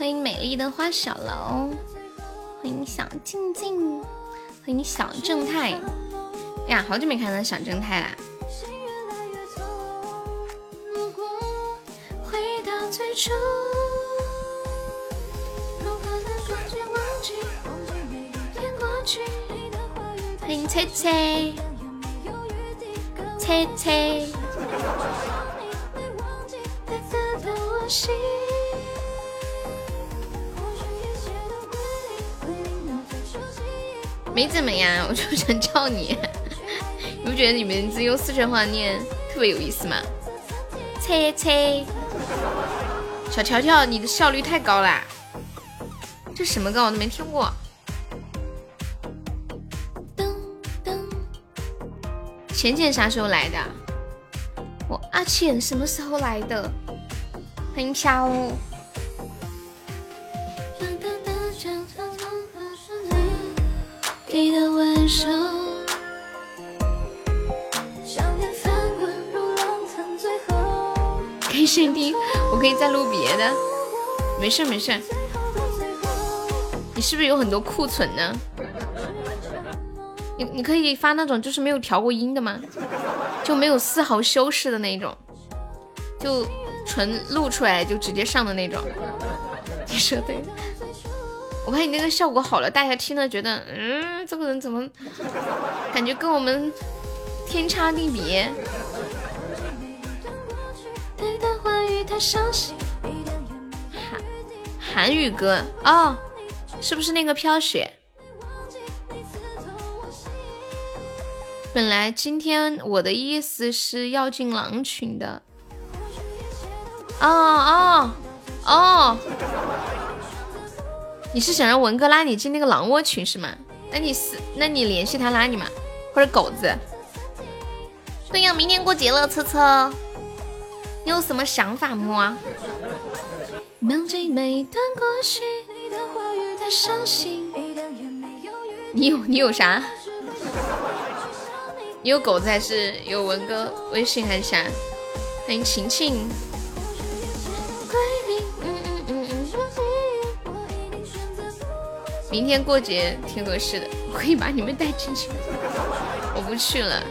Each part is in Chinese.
欢迎美丽的花小楼，欢迎小静静，欢迎小正太。呀，好久没看到小正太啦！欢迎菜菜，菜菜。怎么样，我就想叫你。你不觉得你名字用四川话念特别有意思吗？菜菜，小条条，你的效率太高啦！这什么歌我都没听过。噔噔，浅浅啥时候来的？我阿浅什么时候来的？欢迎飘。没事没事。你是不是有很多库存呢？你你可以发那种就是没有调过音的吗？就没有丝毫修饰的那种，就纯录出来就直接上的那种。你说对。我看你那个效果好了，大家听了觉得，嗯，这个人怎么感觉跟我们天差地别？韩韩语歌哦，是不是那个飘雪？本来今天我的意思是要进狼群的。哦哦哦。你是想让文哥拉你进那个狼窝群是吗？那你是，那你联系他拉你嘛，或者狗子。对呀，明天过节了，车车，你有什么想法吗？你有你有啥？你有狗子还是有文哥微信还是啥？欢迎晴晴。明天过节挺合适的，我可以把你们带进去。我不去了，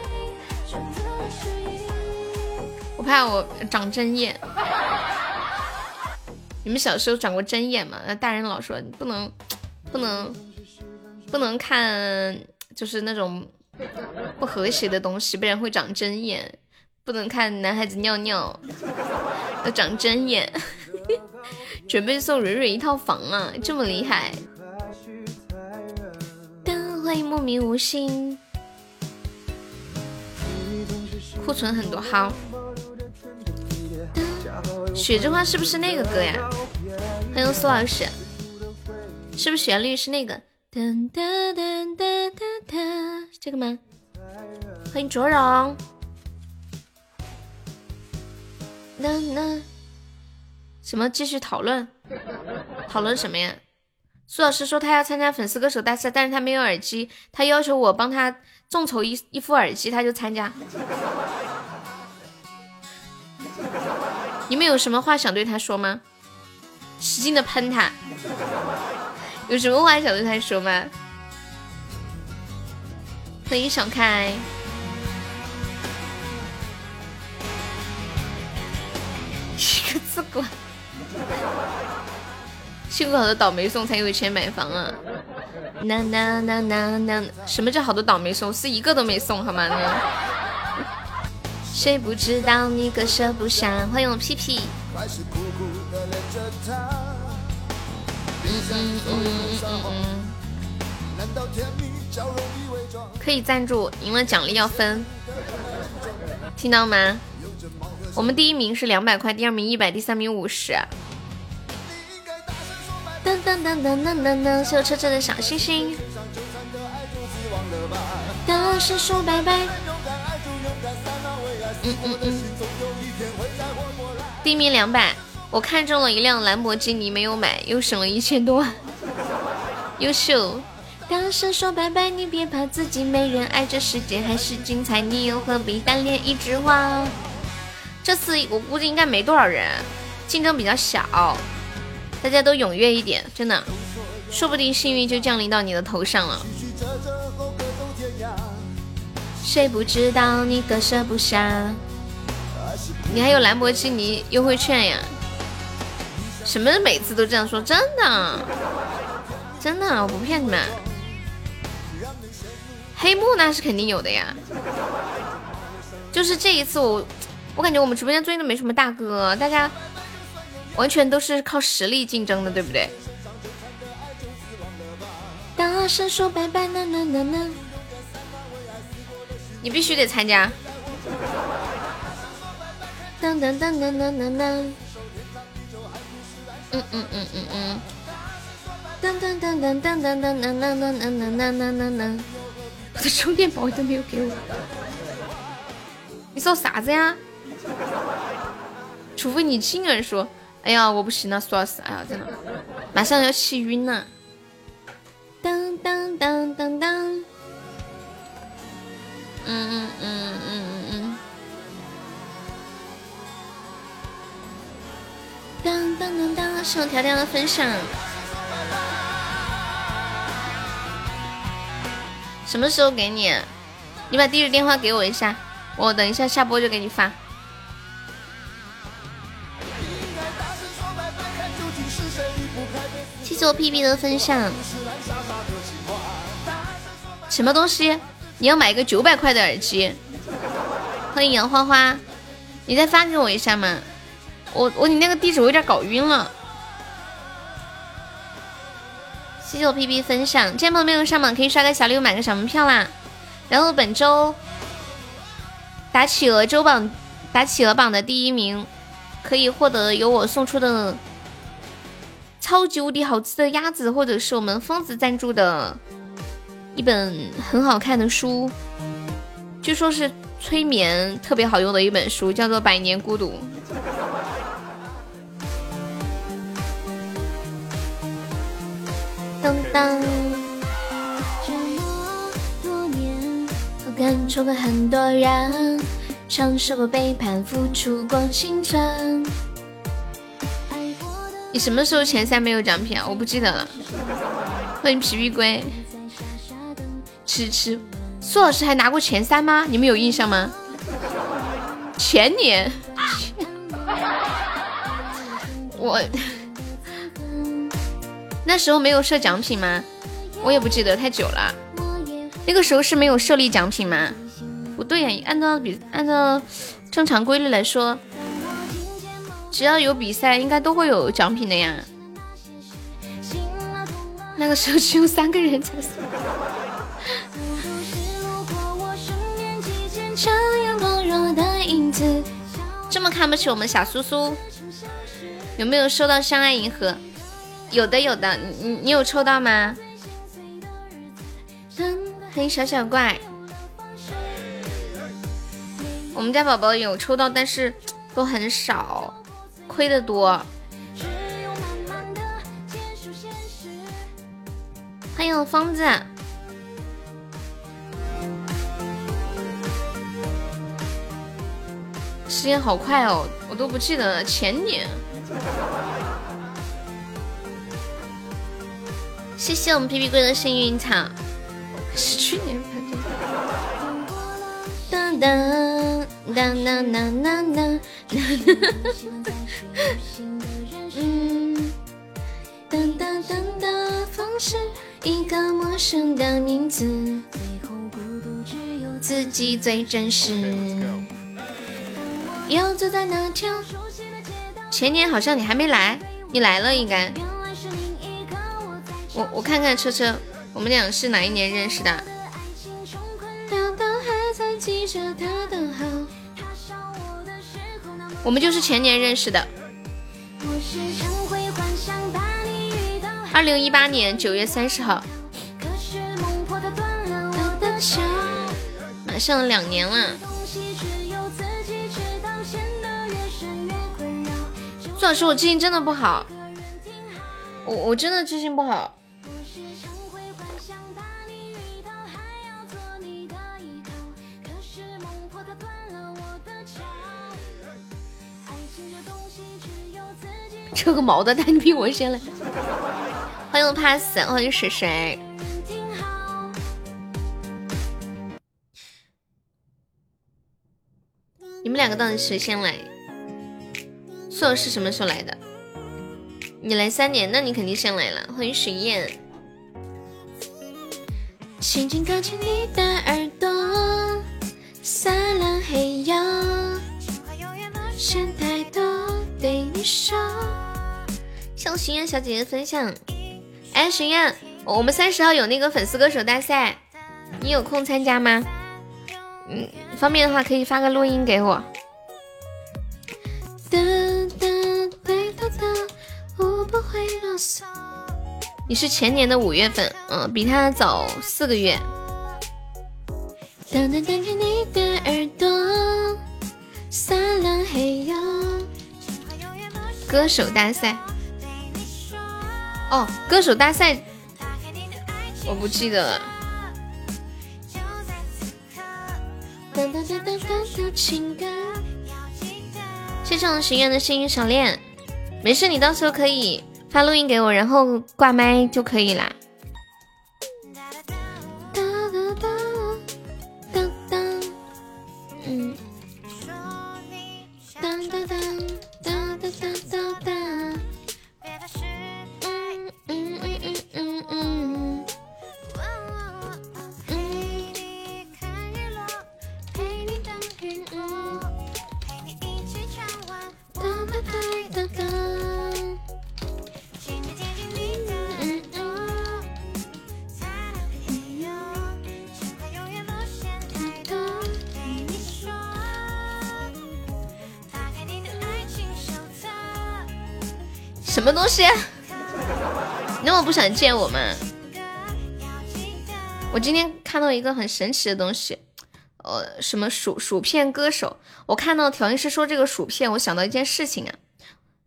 我怕我长针眼。你们小时候长过针眼吗？那大人老说你不能，不能，不能看，就是那种不和谐的东西，不然会长针眼。不能看男孩子尿尿，要长针眼。准备送蕊蕊一套房啊，这么厉害！欢迎莫名无心，库存很多，好。雪之花是不是那个歌呀？欢迎苏老师，是不是旋律是那个？噔噔噔噔噔噔，这个吗？欢迎卓荣。那那什么？继续讨论，讨论什么呀？苏老师说他要参加粉丝歌手大赛，但是他没有耳机，他要求我帮他众筹一一副耳机，他就参加。你们有什么话想对他说吗？使劲的喷他，有什么话想对他说吗？欢迎小开，一个字管。辛苦好多倒霉送才有钱买房啊！那那那那那，什么叫好多倒霉送？是一个都没送好吗？谁不知道你割舍不下？欢迎我屁屁。可以赞助，赢了奖励要分，听到吗？我们第一名是两百块，第二名一百，第三名五十。噔噔噔噔噔噔噔，谢我车车的小星星。大声说拜拜。嗯嗯嗯。第一名两百，我看中了一辆兰博基尼，没有买，又省了一千多。优秀。大声说拜拜，你别怕自己没人爱，这世界还是精彩，你又何必单恋一枝花？这次我估计应该没多少人，竞争比较小。大家都踊跃一点，真的，说不定幸运就降临到你的头上了。谁不知道你割舍不下？你还有兰博基尼优惠券呀？什么每次都这样说？真的，真的，我不骗你们。黑幕那是肯定有的呀。就是这一次，我我感觉我们直播间最近都没什么大哥，大家完全都是靠实力竞争的，对不对？大声说拜拜呐呐呐呐！你必须得参加。噔噔噔噔噔噔噔。嗯嗯嗯嗯嗯。噔噔噔噔噔噔噔噔噔噔噔噔噔噔噔。我的充电宝都没有给我。你说啥子呀？除非你亲耳说。哎呀，我不行了，苏老师，哎呀，真的，马上要气晕了。当当当当当。嗯嗯嗯嗯嗯嗯。当当当当，谢我条条的分享。什么时候给你？你把地址电话给我一下。我等一下下播就给你发。谢谢我屁屁的分享。什么东西？你要买一个九百块的耳机？欢迎杨花花，你再发给我一下嘛。我我你那个地址我有点搞晕了。谢谢我 P P 分享，今天朋友没有上榜可以刷个小礼物买个小门票啦。然后本周。打企鹅周榜，打企鹅榜的第一名，可以获得由我送出的超级无敌好吃的鸭子，或者是我们疯子赞助的一本很好看的书，据说是催眠特别好用的一本书，叫做《百年孤独》。当当，这么多年，我感触过很多人。过背叛，付出过青春。你什么时候前三没有奖品啊？我不记得了。欢迎皮皮龟。吃吃，苏老师还拿过前三吗？你们有印象吗？前年。我那时候没有设奖品吗？我也不记得，太久了。那个时候是没有设立奖品吗？不对呀，按照比按照正常规律来说，只要有比赛，应该都会有奖品的呀。那个时候只有三个人才。这么看不起我们小苏苏？有没有收到相爱银河？有的有的，你你有抽到吗？欢迎小小怪。我们家宝宝有抽到，但是 都很少，亏的多。欢迎疯子，时间好快哦，我都不记得了。前年，谢谢我们皮皮龟的幸运草，是去年发的。噔噔。哒哒哒哒哒，嗯，哒哒哒哒，放肆一个陌生的名字，自己最真实。游走在那条前年好像你还没来，你来了应该。我我看看车车，我们俩是哪一年认识的？我们就是前年认识的，二零一八年九月三十号，马上两年了。苏老师，我记性真的不好，我我真的记性不好。扯个毛的，但你比我先来。欢迎 pass，欢迎水水。你们两个到底谁先来？苏老师什么时候来的？你来三年，那你肯定先来了。欢迎许燕。轻轻靠近你的耳朵，撒浪嘿哟，想太多对你说。向许燕小姐姐分享。哎，许燕，我们三十号有那个粉丝歌手大赛，你有空参加吗？嗯，方便的话可以发个录音给我。你是前年的五月份，嗯，比他早四个月。歌手大赛，哦，歌手大赛，我不记得了。谢谢我十元的幸运手链，没事，你到时候可以。发录音给我，然后挂麦就可以啦。不想见我们？我今天看到一个很神奇的东西，呃，什么薯薯片歌手？我看到调音师说这个薯片，我想到一件事情啊。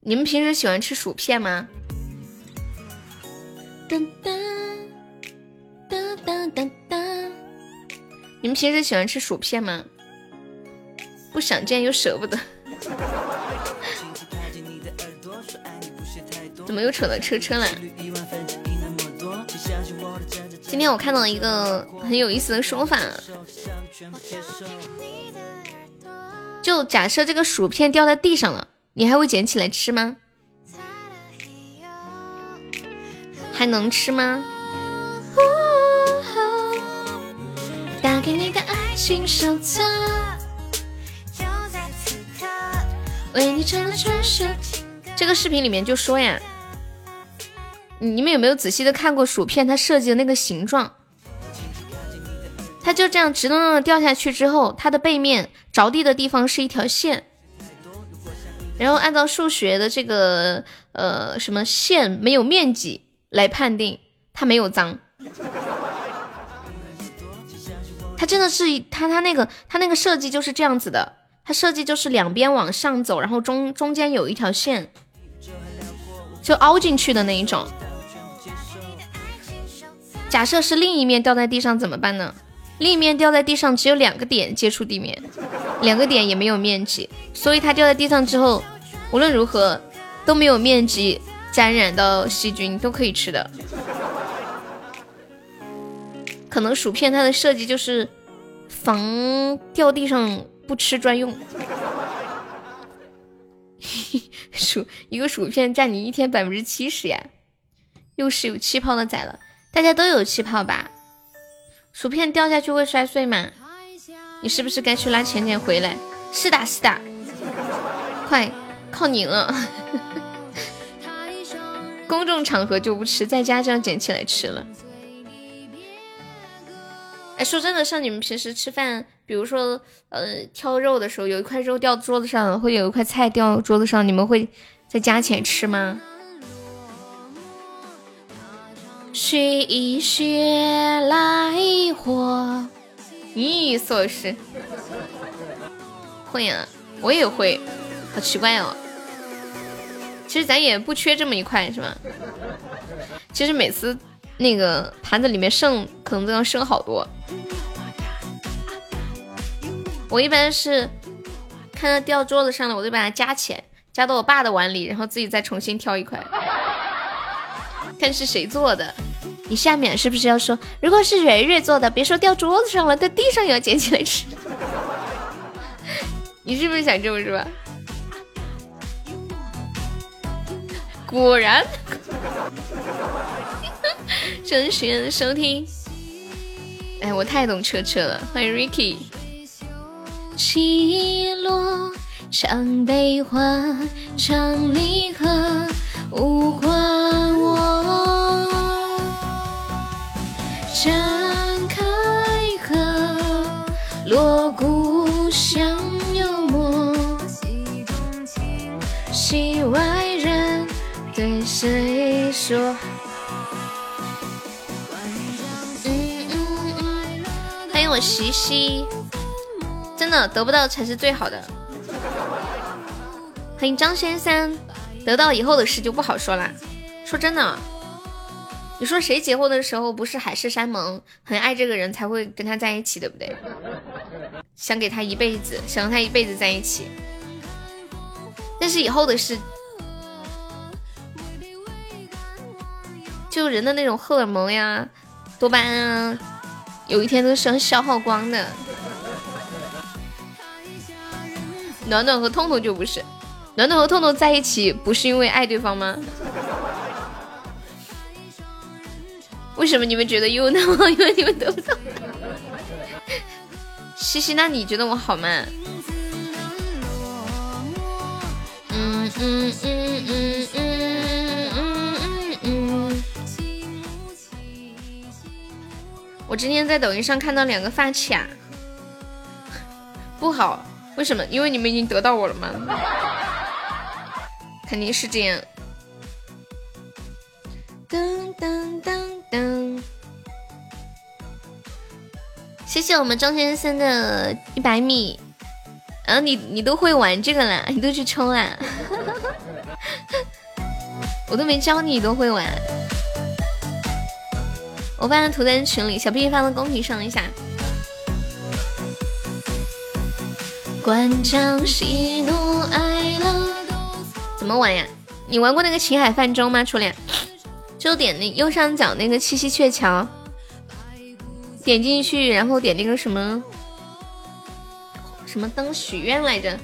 你们平时喜欢吃薯片吗？噔噔噔噔噔噔。你们平时喜欢吃薯片吗？不想见又舍不得。怎么又扯到车车了？今天我看到一个很有意思的说法，就假设这个薯片掉在地上了，你还会捡起来吃吗？还能吃吗？打开你的爱情手册，为你唱的传说。这个视频里面就说呀。你们有没有仔细的看过薯片它设计的那个形状？它就这样直愣愣的掉下去之后，它的背面着地的地方是一条线，然后按照数学的这个呃什么线没有面积来判定它没有脏。它真的是它它那个它那个设计就是这样子的，它设计就是两边往上走，然后中中间有一条线，就凹进去的那一种。假设是另一面掉在地上怎么办呢？另一面掉在地上只有两个点接触地面，两个点也没有面积，所以它掉在地上之后，无论如何都没有面积沾染到细菌，都可以吃的。可能薯片它的设计就是防掉地上不吃专用。薯一个薯片占你一天百分之七十呀，又是有气泡的崽了。大家都有气泡吧？薯片掉下去会摔碎吗？你是不是该去拉浅浅回来？是的，是的，快靠你了！公众场合就不吃，在家这样捡起来吃了。哎，说真的，像你们平时吃饭，比如说呃挑肉的时候，有一块肉掉桌子上，或者有一块菜掉桌子上，你们会再加钱吃吗？雪一雪来火，咦，苏老师会啊，我也会，好奇怪哦。其实咱也不缺这么一块，是吧？其实每次那个盘子里面剩，可能都要剩好多。我一般是看到掉桌子上了，我就把它夹起来，夹到我爸的碗里，然后自己再重新挑一块，看是谁做的。你下面是不是要说，如果是蕊蕊做的，别说掉桌子上了，在地上也要捡起来吃？你是不是想这么说？果然，谢谢收听。哎，我太懂车车了，欢迎 Ricky。起落，唱悲欢，唱离合，无关我。展开合，锣鼓响幽默，戏外人对谁说？嗯嗯嗯，欢迎我西西，真的得不到才是最好的。欢迎张先生，得到以后的事就不好说了。说真的。你说谁结婚的时候不是海誓山盟，很爱这个人才会跟他在一起，对不对？想给他一辈子，想让他一辈子在一起。但是以后的事，就人的那种荷尔蒙呀、多巴胺啊，有一天都是要消耗光的。暖暖和痛痛就不是，暖暖和痛痛在一起不是因为爱对方吗？为什么你们觉得又那么 因为你们都走？西西，那你觉得我好吗？嗯嗯嗯嗯嗯嗯嗯嗯。我今天在抖音上看到两个发卡，不好。为什么？因为你们已经得到我了吗？肯定是这样。噔噔噔。噔，谢谢我们张先生的一百米。然后你你都会玩这个啦，你都去抽啦，我都没教你，你都会玩。我发图在群里，小屁屁发到公屏上一下。关张喜怒哀乐，怎么玩呀？你玩过那个秦海泛舟吗，初恋？就点那右上角那个七夕鹊桥，点进去，然后点那个什么什么灯许愿来着？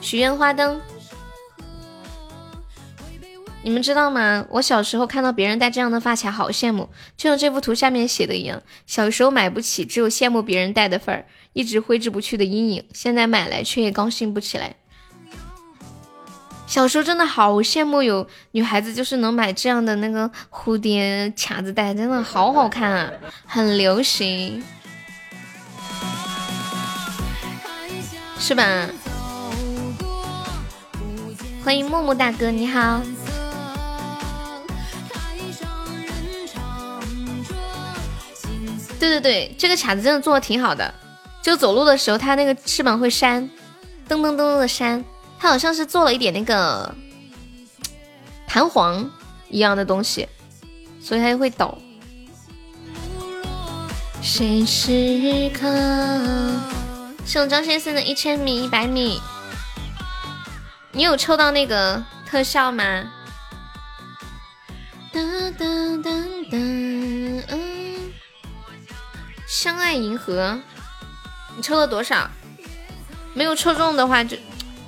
许愿花灯，你们知道吗？我小时候看到别人戴这样的发卡，好羡慕，就像这幅图下面写的一样，小时候买不起，只有羡慕别人戴的份儿，一直挥之不去的阴影。现在买来，却也高兴不起来。小时候真的好羡慕有女孩子，就是能买这样的那个蝴蝶卡子戴，真的好好看啊，很流行，是吧？欢迎木木大哥，你好。对对对，这个卡子真的做的挺好的，就走路的时候，它那个翅膀会扇，噔噔噔噔的扇。它好像是做了一点那个弹簧一样的东西，所以它就会抖。谁时刻？送张先生的一千米、一百米。你有抽到那个特效吗？噔噔噔噔，嗯。相爱银河，你抽了多少？没有抽中的话就。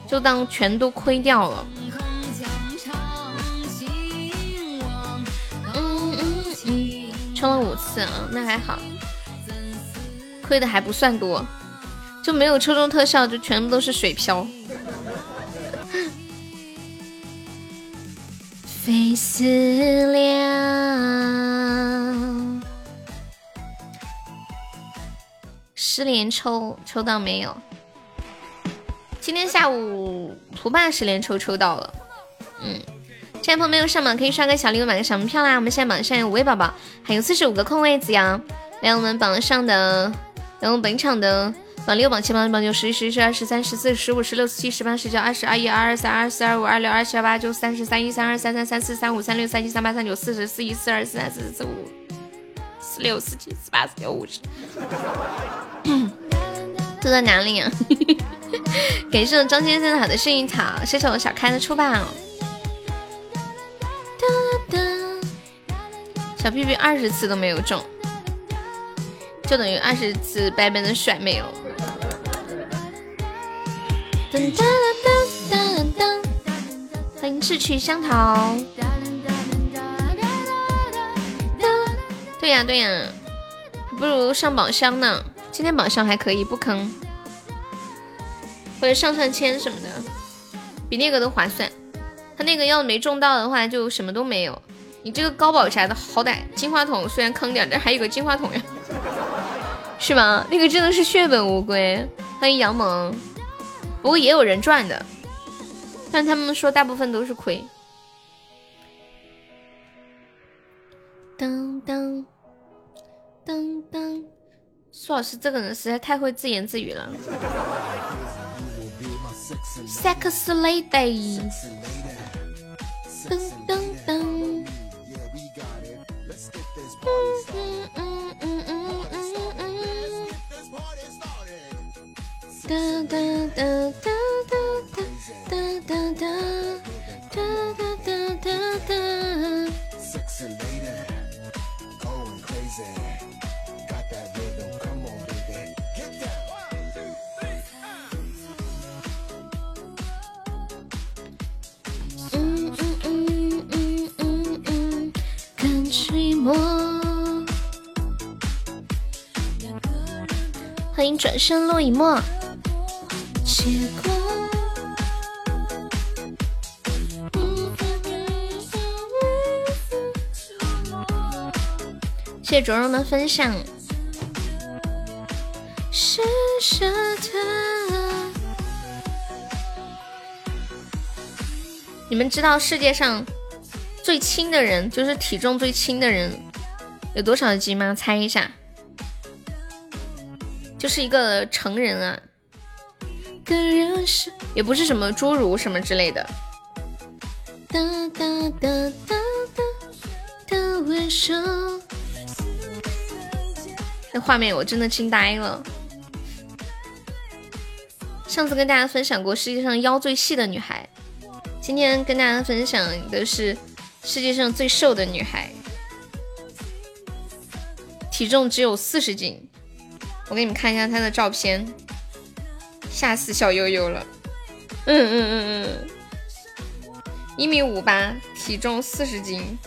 就当全都亏掉了。嗯嗯嗯，充了五次啊，那还好，亏的还不算多，就没有抽中特效，就全部都是水漂。非思量，失联抽抽到没有？今天下午图霸十连抽抽到了，嗯，现在朋友没有上榜可以刷个小礼物买个小门票啦。我们现在榜上有五位宝宝，还有四十五个空位子呀。来，我们榜上的，来我们本场的榜六、榜七、榜八、榜九、十一、十一、十二、十三、十四、十五、十六、十七、十八、十九、二十二、一、二、二、三、二、四、二、五、二、六、二、七、二、八、九、三十三、一、三、二、三、三、三、四、三、五、三、六、三七、三八、三九、四十、四一、四二、四三、四四、四五、四六、四七、四八、四九、五十。噔都在哪里啊？感谢张先生好的幸运草，谢谢我小开的出宝。小屁屁二十次都没有中，就等于二十次白白的甩没了。欢迎志趣香桃。对呀对呀，不如上宝箱呢。今天宝箱还可以，不坑，或者上上签什么的，比那个都划算。他那个要没中到的话，就什么都没有。你这个高宝啥的，好歹金话筒虽然坑点，但还有个金话筒呀，是吧？那个真的是血本无归。欢迎杨萌，不过也有人赚的，但他们说大部分都是亏。当当。噔噔，苏老师这个人实在太会自言自语了。Sex lady，噔噔噔，嗯嗯嗯嗯嗯嗯嗯，哒哒哒哒哒哒哒哒哒哒哒哒哒。欢迎转身落一墨。谢谢卓荣的分享。是你们知道世界上最轻的人，就是体重最轻的人，有多少斤吗？猜一下。就是一个成人啊，也不是什么侏儒什么之类的。哒哒哒哒哒的温柔。那画面我真的惊呆了。上次跟大家分享过世界上腰最细的女孩，今天跟大家分享的是世界上最瘦的女孩，体重只有四十斤。我给你们看一下她的照片，吓死小悠悠了。嗯嗯嗯嗯，一米五八，体重四十斤。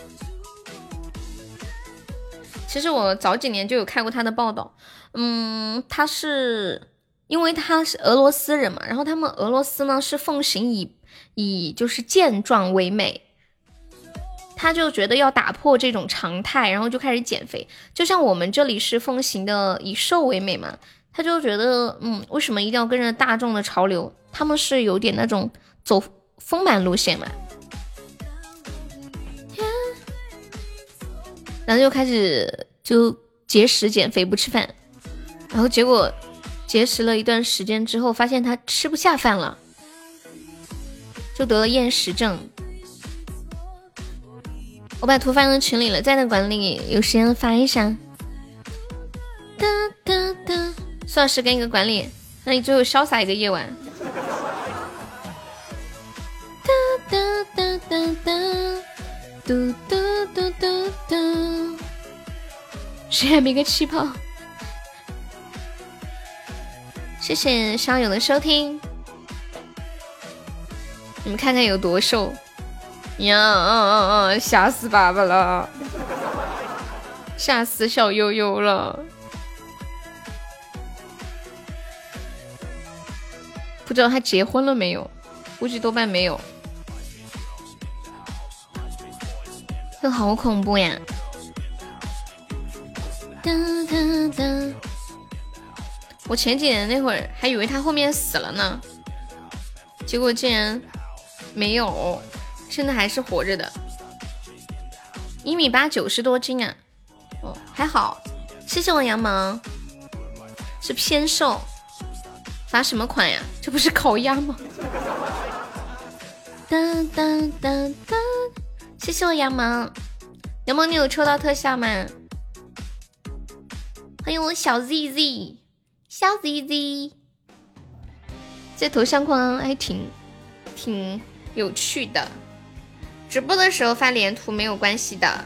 其实我早几年就有看过他的报道，嗯，他是因为他是俄罗斯人嘛，然后他们俄罗斯呢是奉行以以就是健壮为美，他就觉得要打破这种常态，然后就开始减肥。就像我们这里是奉行的以瘦为美嘛，他就觉得嗯，为什么一定要跟着大众的潮流？他们是有点那种走丰满路线嘛。然后就开始就节食减肥不吃饭，然后结果节食了一段时间之后，发现他吃不下饭了，就得了厌食症。我把图发到群里了，在那管理有时间发一下。哒哒哒，苏老师跟一个管理，那你最后潇洒一个夜晚。哒哒哒哒哒。嘟嘟嘟嘟嘟，谁还没个气泡？谢谢烧友的收听，你们看看有多瘦呀！嗯嗯嗯，吓死爸爸了，吓死小悠悠了，不知道他结婚了没有？估计多半没有。这好恐怖呀！哒哒哒！我前几年那会儿还以为他后面死了呢，结果竟然没有，现在还是活着的。一米八，九十多斤啊！哦，还好。谢谢我羊毛，是偏瘦。罚什么款呀？这不是烤鸭吗？哒哒哒哒。谢谢我羊毛，羊毛你有抽到特效吗？欢迎我小 ZZ，小 ZZ，这头像框还挺挺有趣的。直播的时候发连图没有关系的。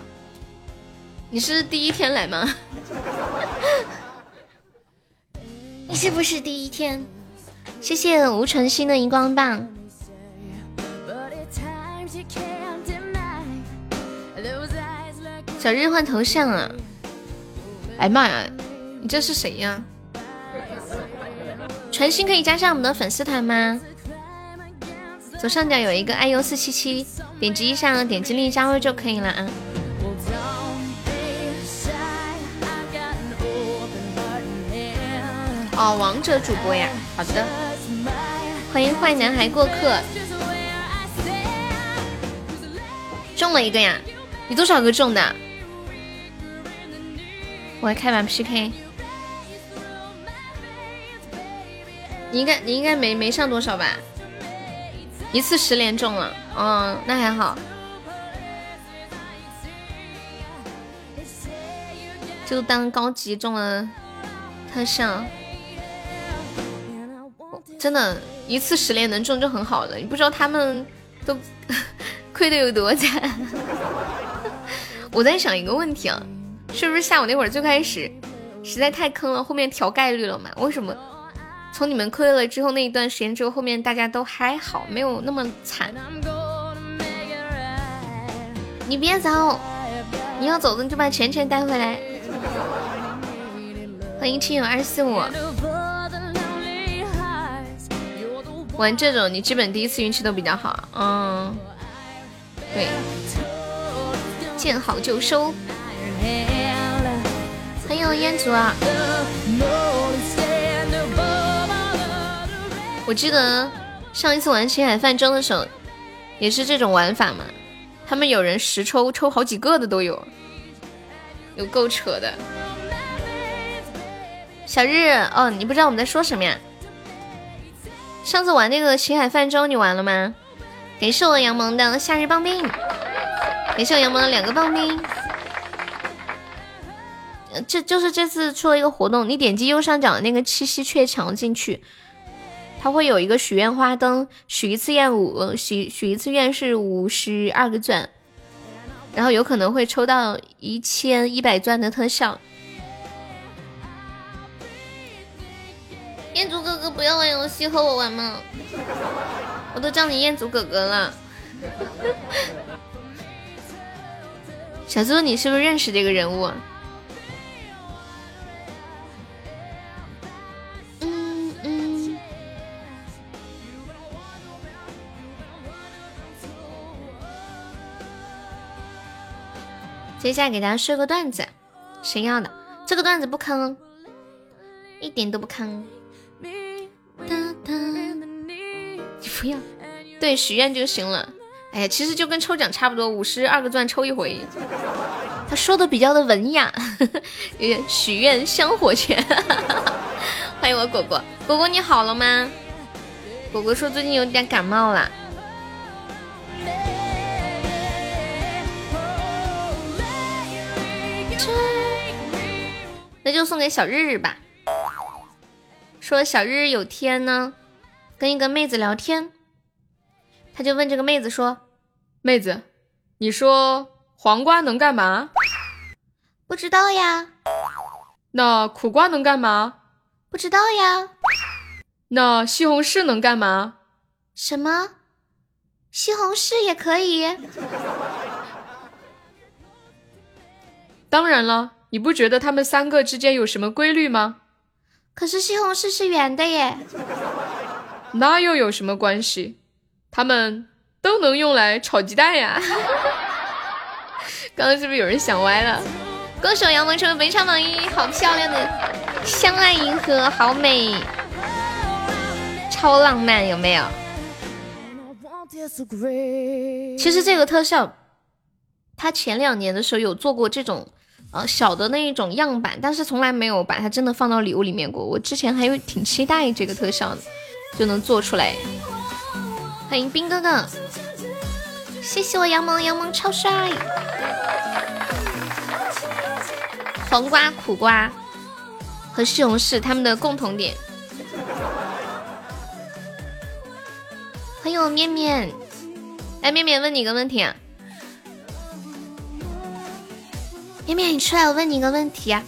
你是第一天来吗？你是不是第一天？谢谢吴晨星的荧光棒。小日换头像啊！哎妈呀，你这是谁呀？传心可以加上我们的粉丝团吗？左上角有一个 iu 四七七，点击一下，点击立即加入就可以了啊。哦，王者主播呀，好的，欢迎坏男孩过客，中了一个呀，你多少个中的？我来开完 PK。你应该你应该没没上多少吧？一次十连中了，嗯，那还好。就当高级中了特效，真的，一次十连能中就很好了。你不知道他们都 亏的有多惨。我在想一个问题啊，是不是下午那会儿最开始实在太坑了，后面调概率了嘛？为什么？从你们亏了之后那一段时间之后，后面大家都还好，没有那么惨。你别走，你要走的你就把钱钱带回来。欢迎亲友二四五。玩这种你基本第一次运气都比较好，嗯，对，见好就收。欢迎烟竹啊。我记得上一次玩青海泛舟的时候，也是这种玩法嘛。他们有人十抽抽好几个的都有，有够扯的。小日，哦，你不知道我们在说什么呀？上次玩那个青海泛舟，你玩了吗？感谢我杨萌的夏日棒冰，感谢我杨萌的两个棒冰。这就是这次出了一个活动，你点击右上角的那个七夕鹊桥进去。它会有一个许愿花灯，许一次愿五许许一次愿是五十二个钻，然后有可能会抽到一千一百钻的特效。彦祖哥哥，不要玩游戏，和我玩吗？我都叫你彦祖哥哥了。小猪，你是不是认识这个人物？接下来给大家说个段子，谁要的？这个段子不坑，一点都不坑。你不要，对，许愿就行了。哎呀，其实就跟抽奖差不多，五十二个钻抽一回。他说的比较的文雅，许愿香火钱。欢迎我果果，果果你好了吗？果果说最近有点感冒了。那就送给小日日吧。说小日日有天呢，跟一个妹子聊天，他就问这个妹子说：“妹子，你说黄瓜能干嘛？”不知道呀。那苦瓜能干嘛？不知道呀。那西红柿能干嘛？什么？西红柿也可以。当然了。你不觉得他们三个之间有什么规律吗？可是西红柿是圆的耶，那又有什么关系？他们都能用来炒鸡蛋呀。刚刚是不是有人想歪了？歌手杨萌成为本场榜一，好漂亮的相爱银河，好美，超浪漫，有没有？其实这个特效，他前两年的时候有做过这种。呃，小的那一种样板，但是从来没有把它真的放到礼物里面过。我之前还有挺期待这个特效的，就能做出来。欢迎兵哥哥，谢谢我杨萌，杨萌超帅。黄瓜、苦瓜和西红柿，它们的共同点。欢迎我面面。哎，面面问你个问题啊。面面，你出来，我问你一个问题啊。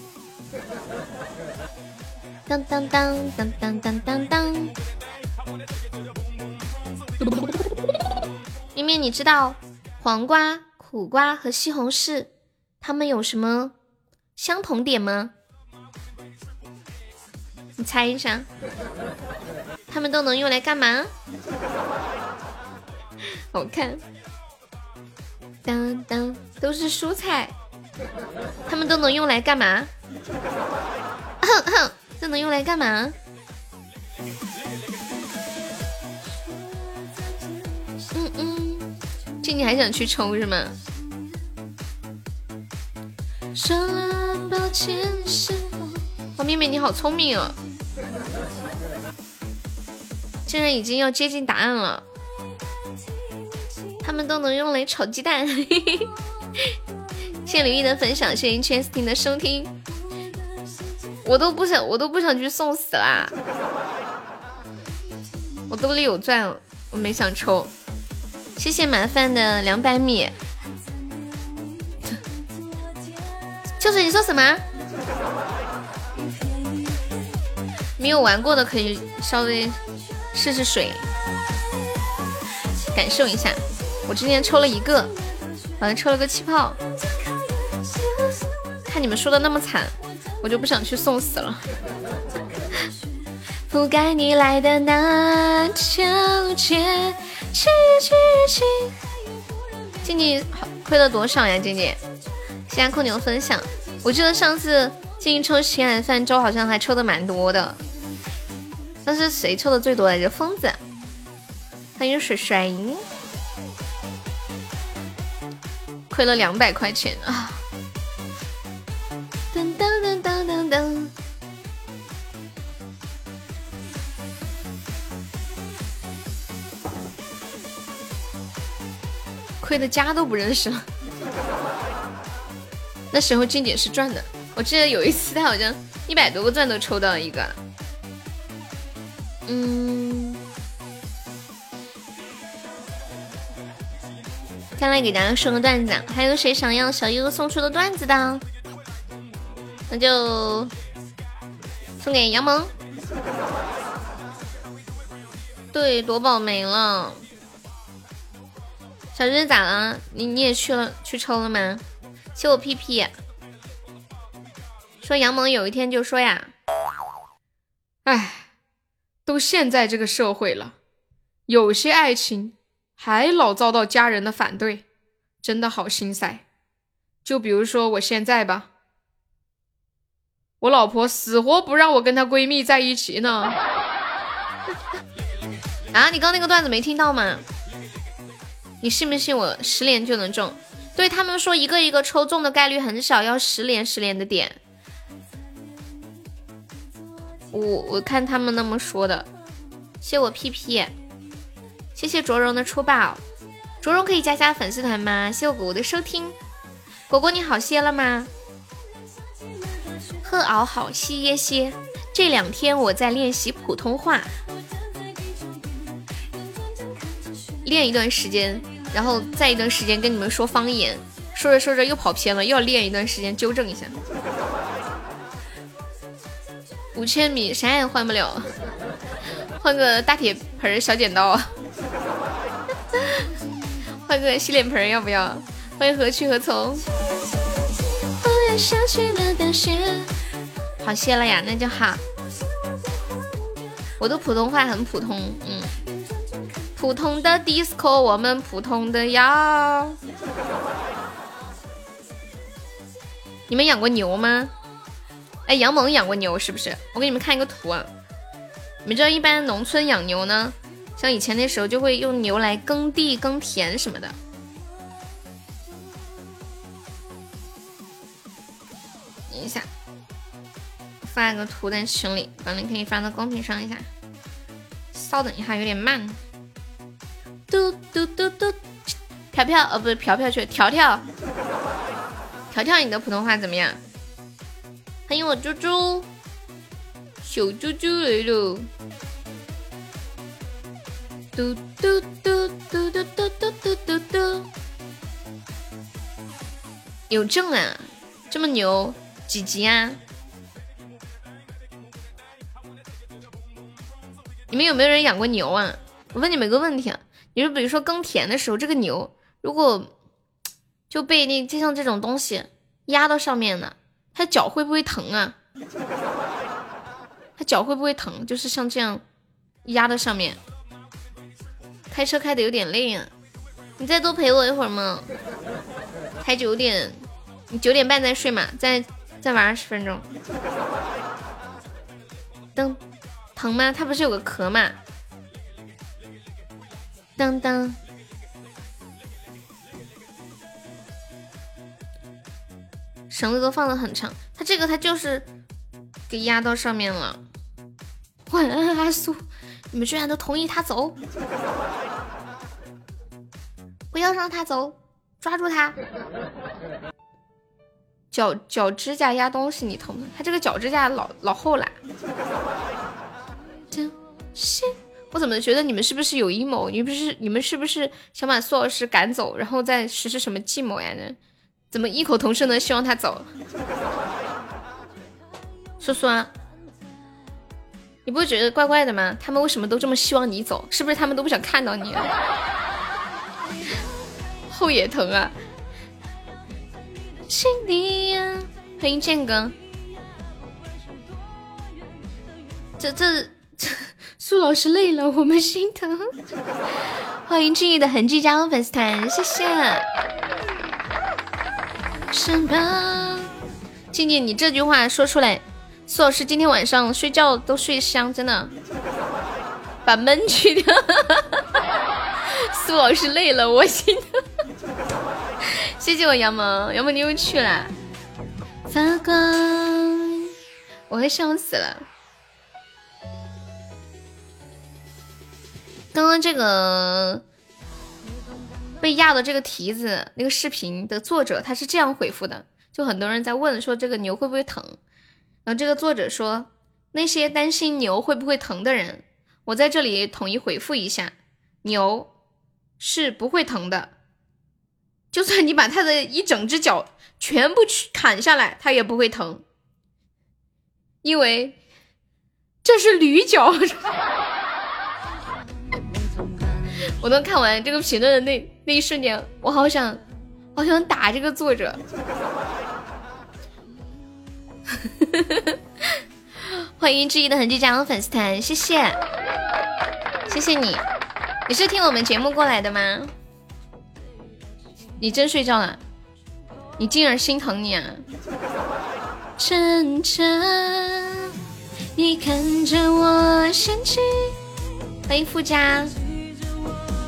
当当当当当当当当。面面，你知道黄瓜、苦瓜和西红柿它们有什么相同点吗？你猜一下，它们都能用来干嘛？好看。当当，都是蔬菜。他们都能用来干嘛？这能用来干嘛？嗯嗯，这你还想去抽是吗？王妹妹你好聪明哦，竟然已经要接近答案了。他们都能用来炒鸡蛋。谢李玉的分享，谢谢 Chestin 的收听。我都不想，我都不想去送死啦！我兜里有钻，我没想抽。谢谢麻烦的两百米。就是你说什么？没有玩过的可以稍微试试水，感受一下。我今天抽了一个，好像抽了个气泡。看你们输的那么惨，我就不想去送死了。不该你来的那条街，去去去。静静亏了多少呀？静静，谢谢空牛分享。我记得上次静静抽喜海泛舟，好像还抽的蛮多的。那是谁抽的最多来着？疯子。欢迎水水。亏了两百块钱啊！亏的家都不认识了。那时候静姐是赚的，我记得有一次她好像一百多个钻都抽到了一个。嗯，再来给大家说个段子，还有谁想要小优送出的段子的？那就送给杨萌。对，夺宝没了。小日咋了？你你也去了去抽了吗？谢我屁屁。说杨萌有一天就说呀，哎，都现在这个社会了，有些爱情还老遭到家人的反对，真的好心塞。就比如说我现在吧，我老婆死活不让我跟她闺蜜在一起呢。啊，你刚那个段子没听到吗？你信不信我十连就能中？对他们说一个一个抽中的概率很小，要十连十连的点。我我看他们那么说的。谢我屁屁，谢谢卓荣的出宝。卓荣可以加加粉丝团吗？谢我果果的收听。果果你好些了吗？喝熬好歇耶歇。这两天我在练习普通话，练一段时间。然后再一段时间跟你们说方言，说着说着又跑偏了，又要练一段时间纠正一下。五千米啥也换不了，换个大铁盆小剪刀，换个洗脸盆要不要？欢迎何去何从？好些了呀，那就好。我的普通话很普通，嗯。普通的 disco，我们普通的要。你们养过牛吗？哎，杨萌养过牛是不是？我给你们看一个图啊。你们知道一般农村养牛呢，像以前那时候就会用牛来耕地、耕田什么的。等一下，发个图在群里，管理可以发到公屏上一下。稍等一下，有点慢。嘟嘟嘟嘟，飘飘哦，不是飘飘去条条，条条，你的普通话怎么样？欢迎我猪猪，小猪猪来了。嘟嘟嘟嘟嘟嘟嘟嘟嘟嘟，有证啊，这么牛，几级啊？你们有没有人养过牛啊？我问你们个问题啊，你就比如说耕田的时候，这个牛如果就被那就像这种东西压到上面了，它脚会不会疼啊？它脚会不会疼？就是像这样压到上面，开车开的有点累啊，你再多陪我一会儿嘛，才九点，你九点半再睡嘛，再再玩二十分钟。噔。疼吗？它不是有个壳吗？当当，绳子都放的很长，它这个它就是给压到上面了。晚安，阿苏，你们居然都同意他走，不要让他走，抓住他。脚脚指甲压东西，你疼吗？他这个脚指甲老老厚了。我怎么觉得你们是不是有阴谋？你不是你们是不是想把苏老师赶走，然后再实施什么计谋呀？怎么异口同声的希望他走？苏苏啊，你不会觉得怪怪的吗？他们为什么都这么希望你走？是不是他们都不想看到你？啊 后也疼啊！心里呀，欢迎剑哥，这这。苏老师累了，我们心疼。欢迎治愈的痕迹加入粉丝团，谢谢。什么？静静，你这句话说出来，苏老师今天晚上睡觉都睡香，真的。把闷去掉。苏老师累了，我心疼。谢谢我杨萌，杨萌你又去了。发光，我快笑死了。刚刚这个被压的这个蹄子，那个视频的作者他是这样回复的，就很多人在问说这个牛会不会疼，然后这个作者说那些担心牛会不会疼的人，我在这里统一回复一下，牛是不会疼的，就算你把它的一整只脚全部去砍下来，它也不会疼，因为这是驴脚。我都看完这个评论的那那一瞬间，我好想，好想打这个作者。欢迎质疑的痕迹加入粉丝团，谢谢，谢谢你，你是听我们节目过来的吗？你真睡觉了？你静儿心疼你啊！晨晨，你看着我生气。欢迎富家。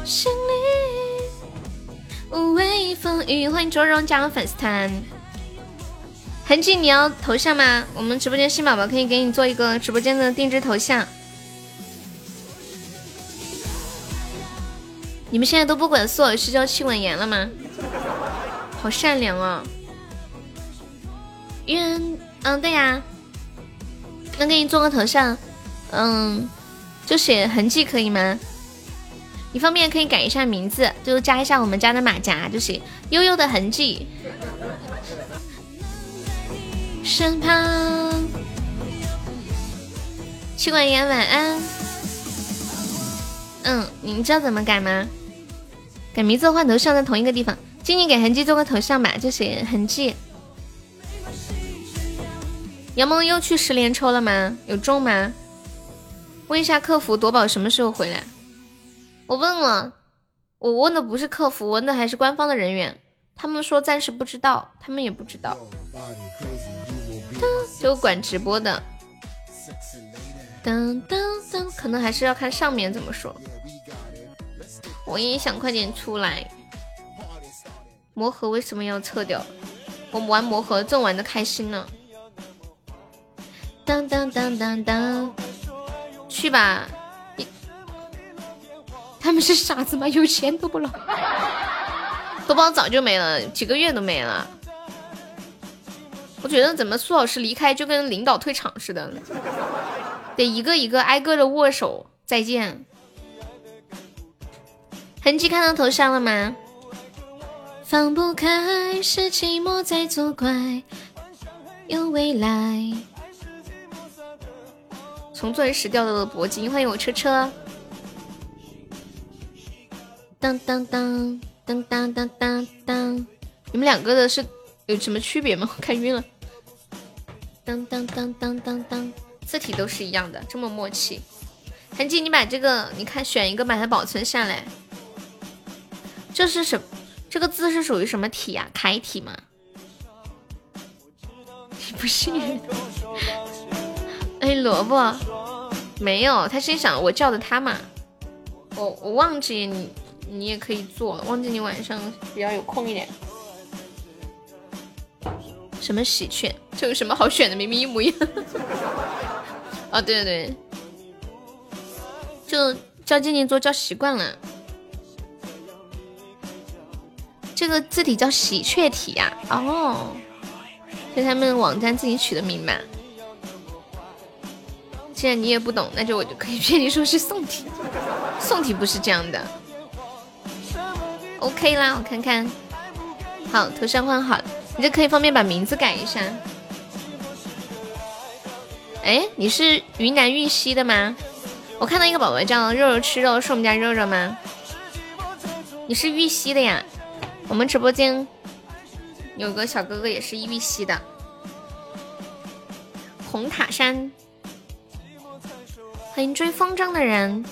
心里无畏风雨，欢迎卓荣加入粉丝团。痕迹，你要头像吗？我们直播间新宝宝可以给你做一个直播间的定制头像。你们现在都不管苏老师叫气管炎了吗？好善良啊！愿，嗯，对呀，能给你做个头像，嗯，就写痕迹可以吗？你方便可以改一下名字，就加一下我们家的马甲，就行悠悠的痕迹。身旁，气管炎晚安。嗯，你知道怎么改吗？改名字换头像在同一个地方。静静给痕迹做个头像吧，就写痕迹。杨萌又去十连抽了吗？有中吗？问一下客服夺宝什么时候回来？我问了，我问的不是客服，问的还是官方的人员。他们说暂时不知道，他们也不知道。就管直播的，噔噔噔，可能还是要看上面怎么说。我也想快点出来。魔盒为什么要撤掉？我玩魔盒正玩的开心呢。当当当当当，去吧。他们是傻子吗？有钱都不捞，豆包早就没了，几个月都没了。我觉得怎么苏老师离开就跟领导退场似的，得一个一个挨个的握手再见。痕迹看到头像了吗？放不开是寂寞在作怪，有未来。从钻石掉到了铂金，欢迎我车车。当当当当当当当当，你们两个的是有什么区别吗？我看晕了。当当当当当当，字体都是一样的，这么默契。痕迹，你把这个，你看选一个，把它保存下来。这是什？这个字是属于什么体呀？楷体吗？你不信？哎，萝卜，没有，他心想我叫的他嘛。我我忘记你，你也可以做，忘记你晚上比较有空一点。什么喜鹊？这有什么好选的？明明一模一样。哦，对对对，就叫静静做叫习惯了。这个字体叫喜鹊体呀，哦，是他们网站自己取的名吧？既然你也不懂，那就我就可以 骗你说是宋体，宋体不是这样的。OK 啦，我看看，好，头像换好了，你这可以方便把名字改一下。哎，你是云南玉溪的吗？我看到一个宝宝叫肉肉吃肉，是我们家肉肉吗？你是玉溪的呀？我们直播间有个小哥哥也是玉溪的，红塔山，欢迎追风筝的人。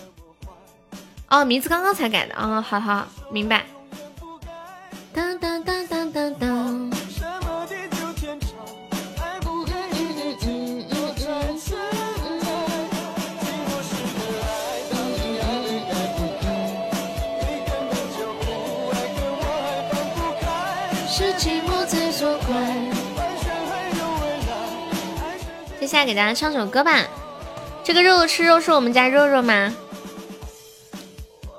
哦，名字刚刚才改的哦，好好明白。当当当当当当。接下来给大家唱首歌吧。这个肉肉吃肉是我们家肉肉吗？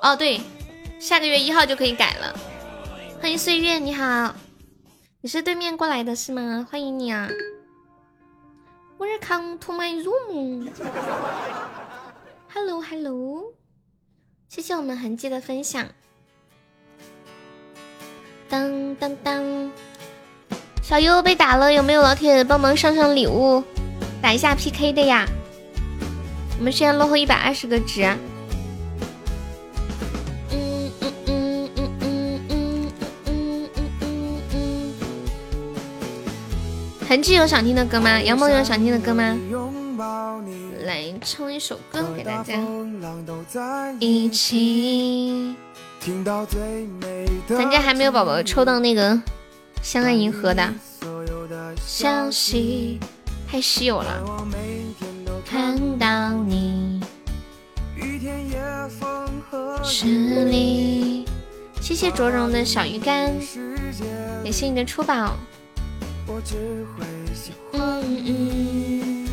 哦，对，下个月一号就可以改了。欢迎岁月，你好，你是对面过来的是吗？欢迎你啊！Welcome to my room。Hello Hello，谢谢我们痕迹的分享。当当当。小优被打了，有没有老铁帮忙上上礼物，打一下 PK 的呀？我们现在落后一百二十个值。痕迹有想听的歌吗？杨梦有想听的歌吗？来唱一首歌给大家。一起。咱家还没有宝宝抽到那个。相爱银河的消息太稀有了，看到你，十里。谢谢卓荣的小鱼干，感谢你的出宝。嗯嗯。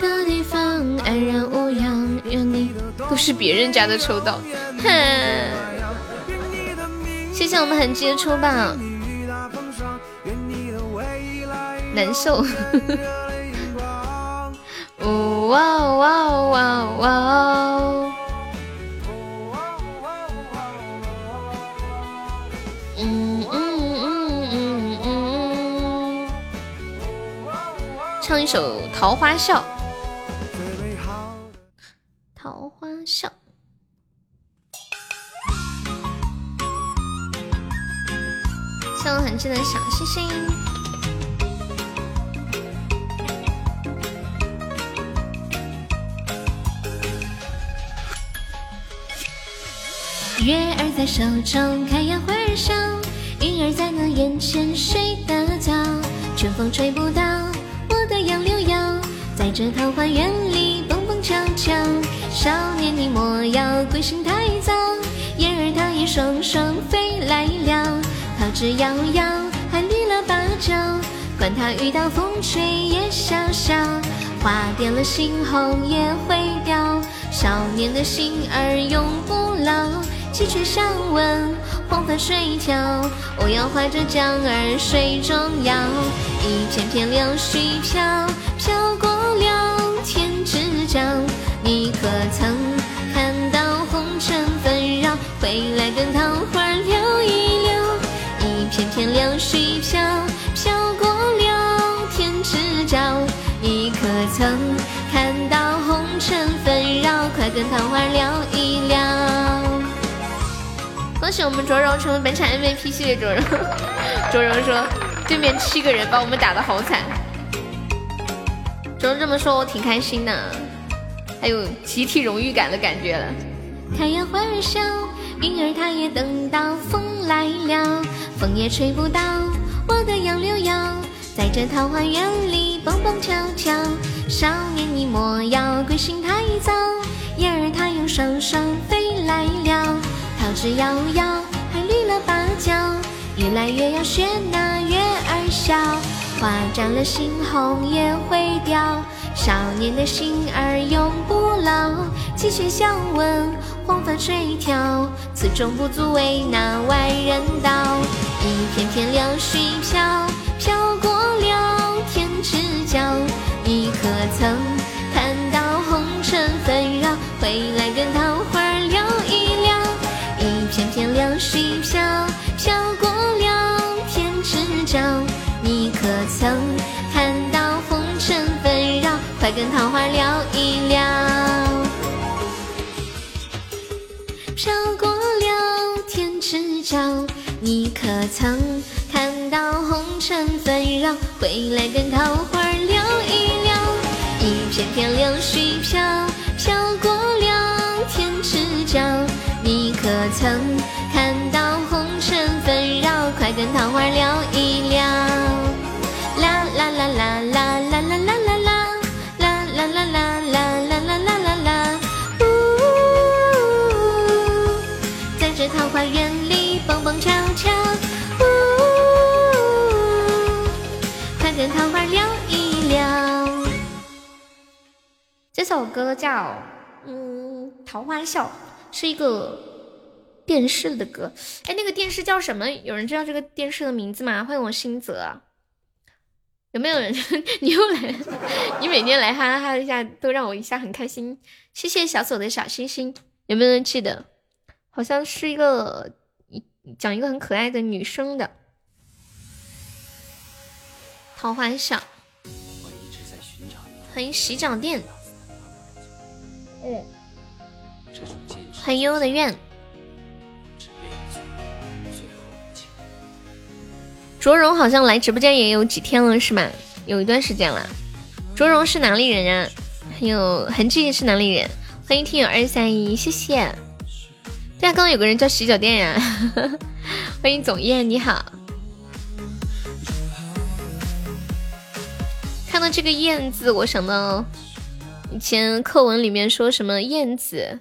的地方安然无恙，愿你都是别人家的抽到，哼。谢谢我们痕迹的出宝，难受。哇哇哇哇！嗯唱一首《桃花笑》。桃花笑。谢我痕迹的小星星。月儿在手中开呀花儿笑，云儿在那眼前睡得早，春风吹不到在这桃花源里蹦蹦跳跳。少年你莫要归心太早，燕儿它也双双飞来了。桃之夭夭，还绿了芭蕉。管它雨打风吹也潇潇，花变了心红也会凋。少年的心儿永不老，鸡犬相闻，黄河水调。我要划着桨儿水中摇，一片片柳絮飘，飘过了天之角。你可曾看到红尘纷扰？回来跟桃花聊一聊。一片片凉水飘飘过了天之角，你可曾看到红尘纷扰？快跟桃花聊一聊。恭喜我们卓荣成为本场 MVP 系列卓荣。卓荣说，对面七个人把我们打的好惨。卓荣这么说，我挺开心的，还有集体荣誉感的感觉了。太阳花儿笑，云儿它也等到风来了，风也吹不倒我的杨柳腰。在这桃花源里蹦蹦跳跳，少年你莫要归心太早，燕儿它又双双飞来了，桃之夭夭还绿了芭蕉，越来越要学那月儿笑，花绽了心红也会凋。少年的心儿永不老，积雪相闻黄帆谁挑？此中不足为那外人道。一片片凉水飘飘过了天之角，你可曾看到红尘纷扰？回来跟桃花聊一聊。一片片凉水飘曾看到红尘纷扰？快跟桃花聊一聊，飘过了天之角，你可曾看到红尘纷扰？回来跟桃花聊一聊。一片片柳絮飘飘过了天之角，你可曾看到红尘纷扰？快跟桃花聊一聊。这首歌叫嗯《桃花笑》，是一个电视的歌。哎，那个电视叫什么？有人知道这个电视的名字吗？欢迎我新泽。有没有人？你又来？你每天来哈哈一下，都让我一下很开心。谢谢小左的小心心。有没有人记得？好像是一个讲一个很可爱的女生的桃花笑。欢迎洗脚店。嗯。欢迎悠悠的愿。卓荣好像来直播间也有几天了，是吗？有一段时间了。卓荣是哪里人呀？还有痕迹是哪里人？欢迎听友二三一，谢谢。对啊，刚刚有个人叫洗脚店呀。欢迎总燕，你好。看到这个燕字，我想到以前课文里面说什么燕子，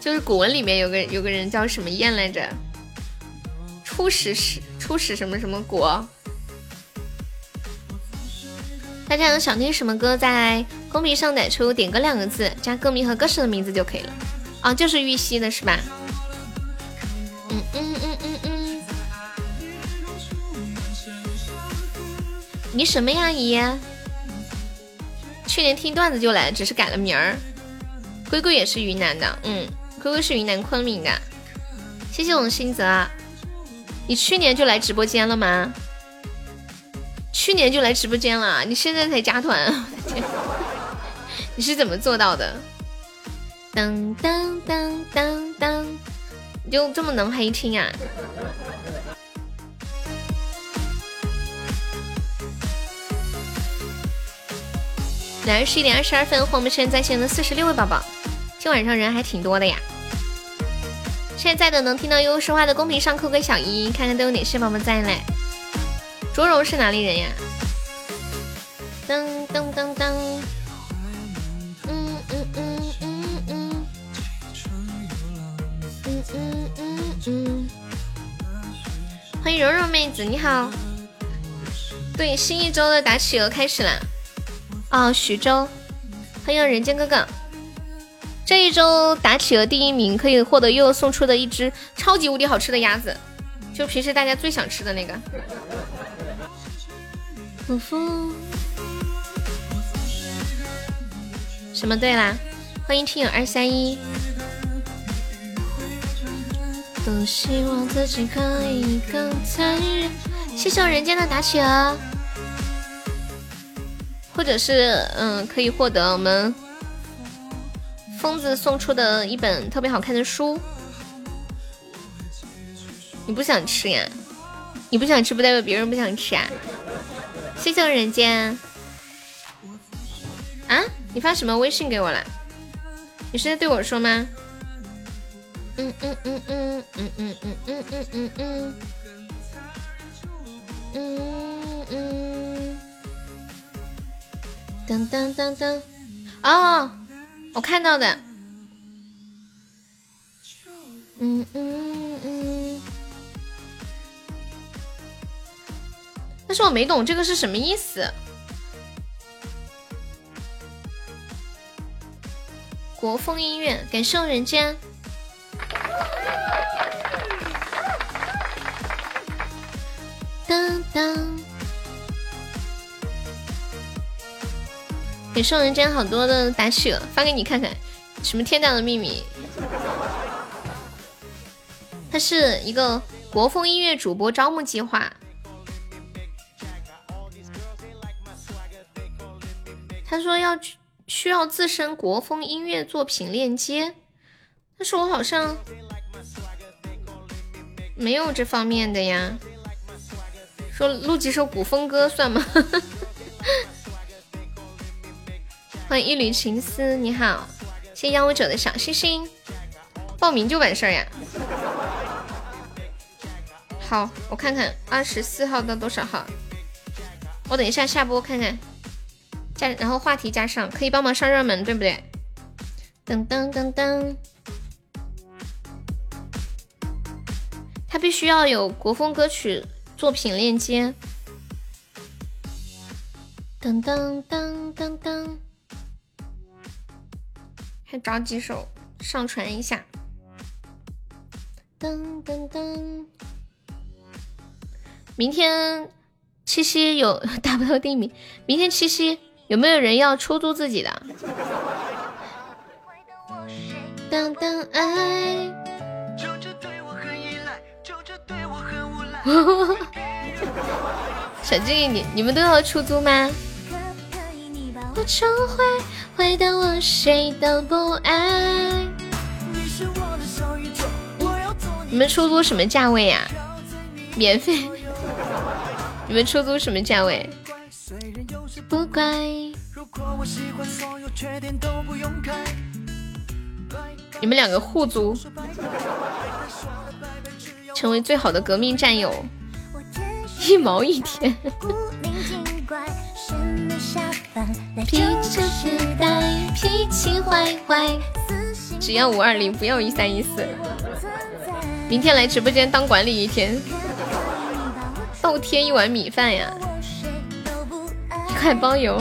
就是古文里面有个有个人叫什么燕来着？初始始初始什么什么国？大家有想听什么歌，在公屏上打出点歌两个字，加歌名和歌手的名字就可以了。啊，就是玉溪的是吧？嗯嗯嗯嗯嗯。你什么呀，姨？去年听段子就来，只是改了名儿。龟龟也是云南的，嗯，龟龟是云南昆明的。谢谢我们新泽。你去年就来直播间了吗？去年就来直播间了，你现在才加团，你是怎么做到的？当当当当当，你就这么能黑听啊？来，十一点二十二分，黄梅山在线的四十六位宝宝，今晚上人还挺多的呀。现在的能听到悠悠说话的公屏上扣个小一，看看都有哪些宝宝在嘞。卓荣是哪里人呀？噔噔噔噔，嗯嗯嗯嗯嗯，嗯嗯嗯嗯。欢迎柔柔妹子，你好。对，新一周的打企鹅开始了。哦，徐州，欢迎人间哥哥。这一周打企鹅第一名可以获得悠悠送出的一只超级无敌好吃的鸭子，就平时大家最想吃的那个。什么对啦？欢迎听友二三一。多希望自己可以更残忍。谢谢我人间的打企鹅，或者是嗯，可以获得我们疯子送出的一本特别好看的书。你不想吃呀？你不想吃不代表别人不想吃啊！谢谢人间。啊？你发什么微信给我了？你是在对我说吗？嗯嗯嗯嗯嗯嗯嗯嗯嗯嗯嗯。嗯嗯，噔噔噔噔，哦，我看到的，嗯嗯嗯，但是我没懂这个是什么意思。国风音乐，感受人间。当当，给宋人间好多的打气了，发给你看看，什么天大的秘密？它是一个国风音乐主播招募计划，他说要需要自身国风音乐作品链接，但是我好像没有这方面的呀。说录几首古风歌算吗？欢迎一缕情丝，你好，谢谢幺五九的小星星，报名就完事儿呀。好，我看看二十四号到多少号，我等一下下播看看，加然后话题加上，可以帮忙上热门，对不对？噔噔噔噔，他必须要有国风歌曲。作品链接，噔噔噔噔噔，还找几首上传一下。噔噔噔，明天七夕有 打不到第一名，明天七夕有没有人要出租自己的？当当爱。小静，你你们都要出租吗？你们出租什么价位呀？免费？你们出租什么价位？不乖。你们两个互租。成为最好的革命战友，一毛一天。只要五二零，不要一三一四。明天来直播间当管理一天，倒贴一碗米饭呀，一块包邮。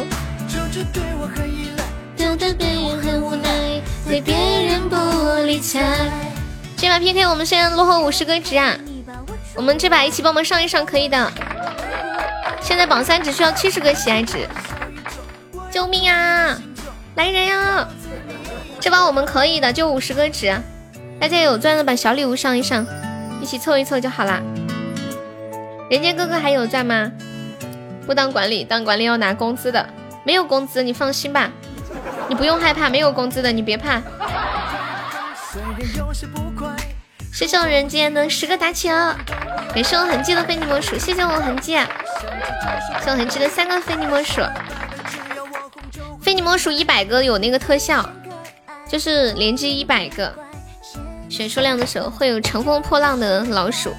这把 PK 我们现在落后五十个值啊！我们这把一起帮忙上一上可以的。现在榜三只需要七十个喜爱值，救命啊！来人呀！这把我们可以的，就五十个值，大家有钻的把小礼物上一上，一起凑一凑就好啦。人间哥哥还有钻吗？不当管理，当管理要拿工资的，没有工资你放心吧，你不用害怕，没有工资的你别怕。谢谢我人间的十个打起哦，感谢我痕迹的非你莫属，谢谢我痕迹，谢谢我痕迹的三个非你莫属，非你莫属一百个有那个特效，就是连击一百个，选数量的时候会有乘风破浪的老鼠。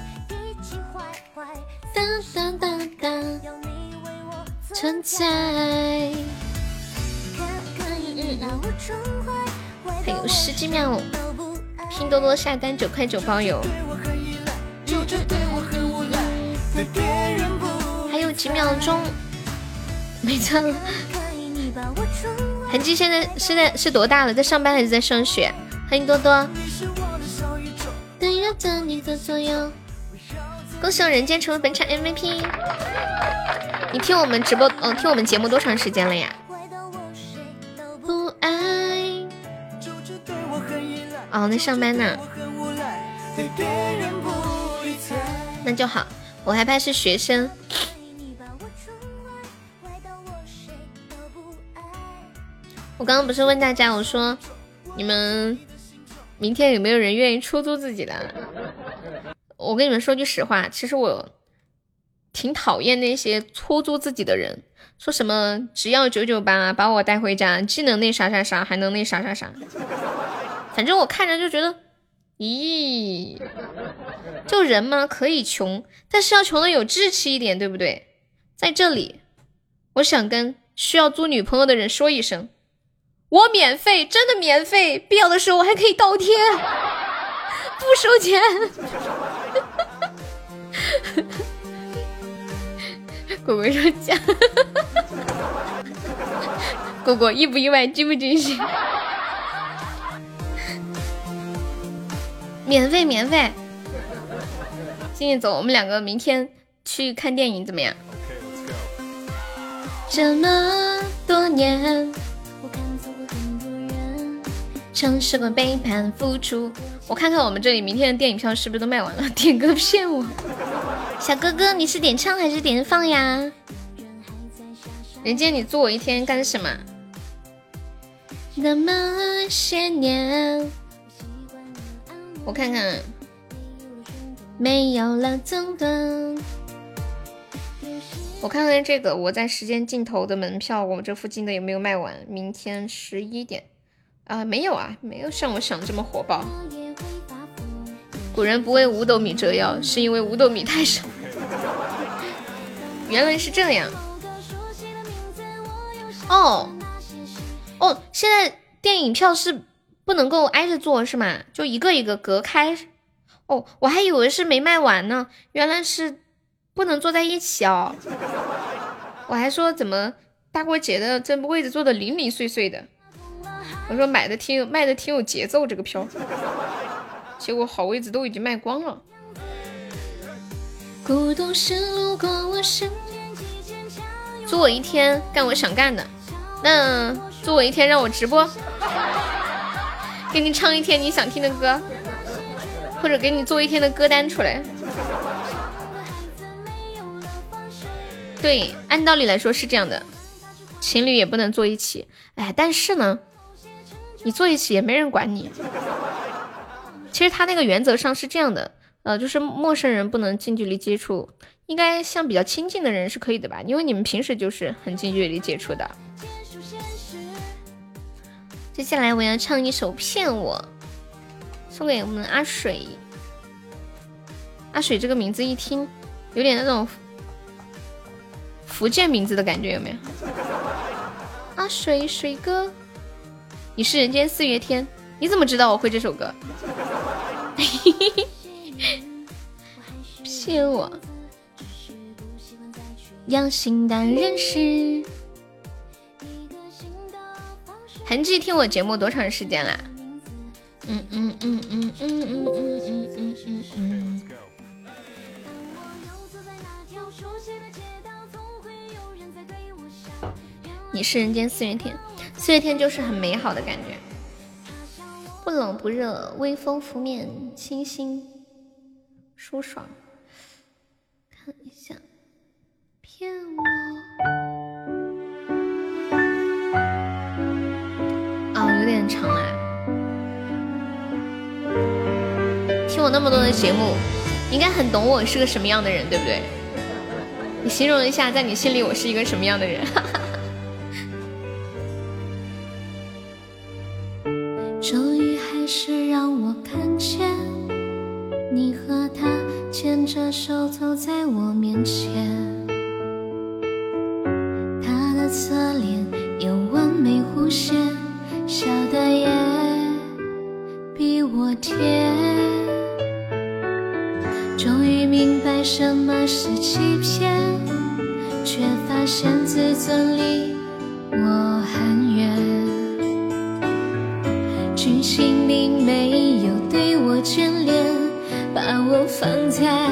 存在，还有十几秒。拼多多下单九块九包邮，还有几秒钟，没错。痕迹现在现在是多大了？在上班还是在上学？欢迎多多。恭喜我人间成为本场 MVP。你听我们直播，哦，听我们节目多长时间了呀？哦，那上班呢。那就好，我害怕是学生。我刚刚不是问大家，我说你们明天有没有人愿意出租自己的？我跟你们说句实话，其实我挺讨厌那些出租自己的人，说什么只要九九八把我带回家，既能那啥啥啥，还能那啥啥啥。反正我看着就觉得，咦，就人嘛，可以穷，但是要穷的有志气一点，对不对？在这里，我想跟需要租女朋友的人说一声，我免费，真的免费，必要的时候我还可以倒贴，不收钱。果果说假，果果意不意外，惊不惊喜？免费免费，静静走，我们两个明天去看电影怎么样？这么多年，尝试过背叛付出，我看看我们这里明天的电影票是不是都卖完了？点歌骗我，小哥哥你是点唱还是点放呀？人间你做我一天干什么？那么些年。我看看，没有了争端。我看看这个，我在时间尽头的门票，我们这附近的有没有卖完？明天十一点啊，没有啊，没有像我想这么火爆。古人不为五斗米折腰，是因为五斗米太少。原来是这样。哦哦，现在电影票是。不能够挨着坐是吗？就一个一个隔开。哦，我还以为是没卖完呢，原来是不能坐在一起哦。我还说怎么大过节的这位置坐的零零碎碎的。我说买的挺卖的挺有节奏这个票，结果好位置都已经卖光了。租我一天干我想干的，那租我一天让我直播。给你唱一天你想听的歌，或者给你做一天的歌单出来。对，按道理来说是这样的，情侣也不能坐一起。哎，但是呢，你坐一起也没人管你。其实他那个原则上是这样的，呃，就是陌生人不能近距离接触，应该像比较亲近的人是可以的吧？因为你们平时就是很近距离接触的。接下来我要唱一首《骗我》，送给我们阿水。阿水这个名字一听，有点那种福建名字的感觉，有没有？阿水水哥，你是人间四月天，你怎么知道我会这首歌？骗我，要心淡人事。痕迹听我节目多长时间啦？嗯嗯嗯嗯嗯嗯嗯嗯嗯嗯嗯。你是人间四月天，四月天就是很美好的感觉，不冷不热，微风拂面，清新舒爽。看一下，骗我。有点长啊！听我那么多的节目，应该很懂我是个什么样的人，对不对？你形容一下，在你心里我是一个什么样的人？终于还是让我看见你和他牵着手走在我面前，他的侧脸有完美弧线。笑的也比我甜，终于明白什么是欺骗，却发现自尊离我很远。剧情里没有对我眷恋，把我放在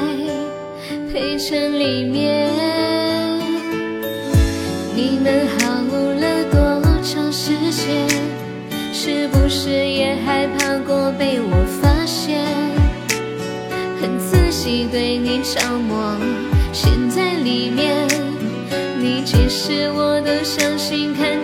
陪衬里面。你们好是不是也害怕过被我发现？己对你着魔，陷在里面。你解释我都相信，看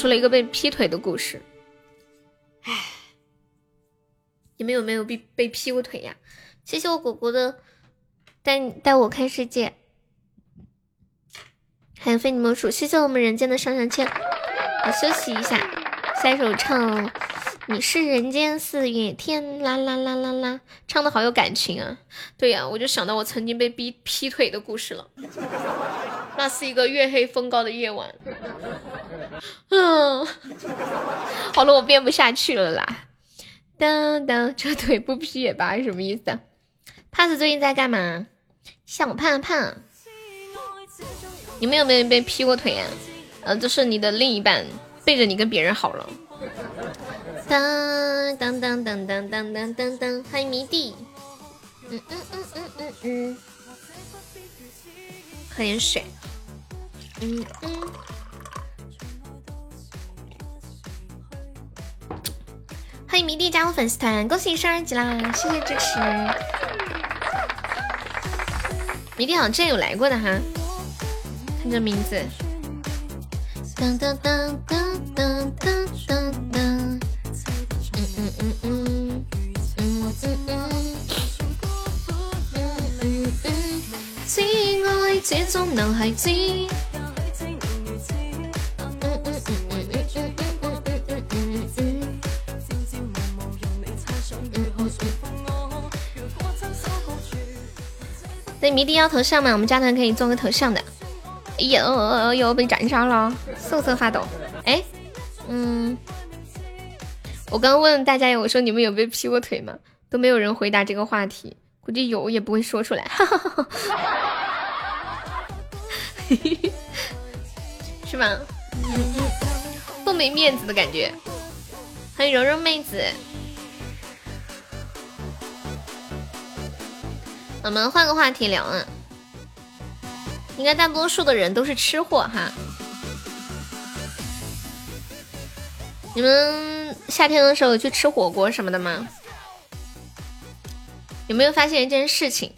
出了一个被劈腿的故事。唉，你们有没有被被劈过腿呀？谢谢我果果的带带我看世界，还有非你莫属。谢谢我们人间的上上签，我休息一下，下一首唱《你是人间四月天》，啦啦啦啦啦，唱的好有感情啊！对呀、我就想到我曾经被逼劈腿的故事了。那是一个月黑风高的夜晚，嗯，好了，我编不下去了啦。当当，这腿不劈也罢，什么意思啊？帕子最近在干嘛？小胖胖，你们有没有被劈过腿啊、呃，就是你的另一半背着你跟别人好了。当当当当当当当当当，欢迎迷弟。嗯嗯嗯嗯嗯嗯，喝点水。嗯嗯。欢迎迷弟加入粉丝团，恭喜你升二级啦！谢谢支持。迷弟好像之前有来过的哈，看这名字。当当当当当当当当。嗯嗯嗯嗯嗯嗯嗯。嗯嗯嗯，只愛這種男孩子。那迷弟要头像吗？我们加团可以做个头像的。哎呦，又被斩杀了，瑟瑟发抖。哎，嗯，我刚问大家，我说你们有被劈过腿吗？都没有人回答这个话题，估计有也不会说出来。是吗？不没面子的感觉。欢迎柔柔妹子。我们换个话题聊啊。应该大多数的人都是吃货哈。你们夏天的时候去吃火锅什么的吗？有没有发现一件事情？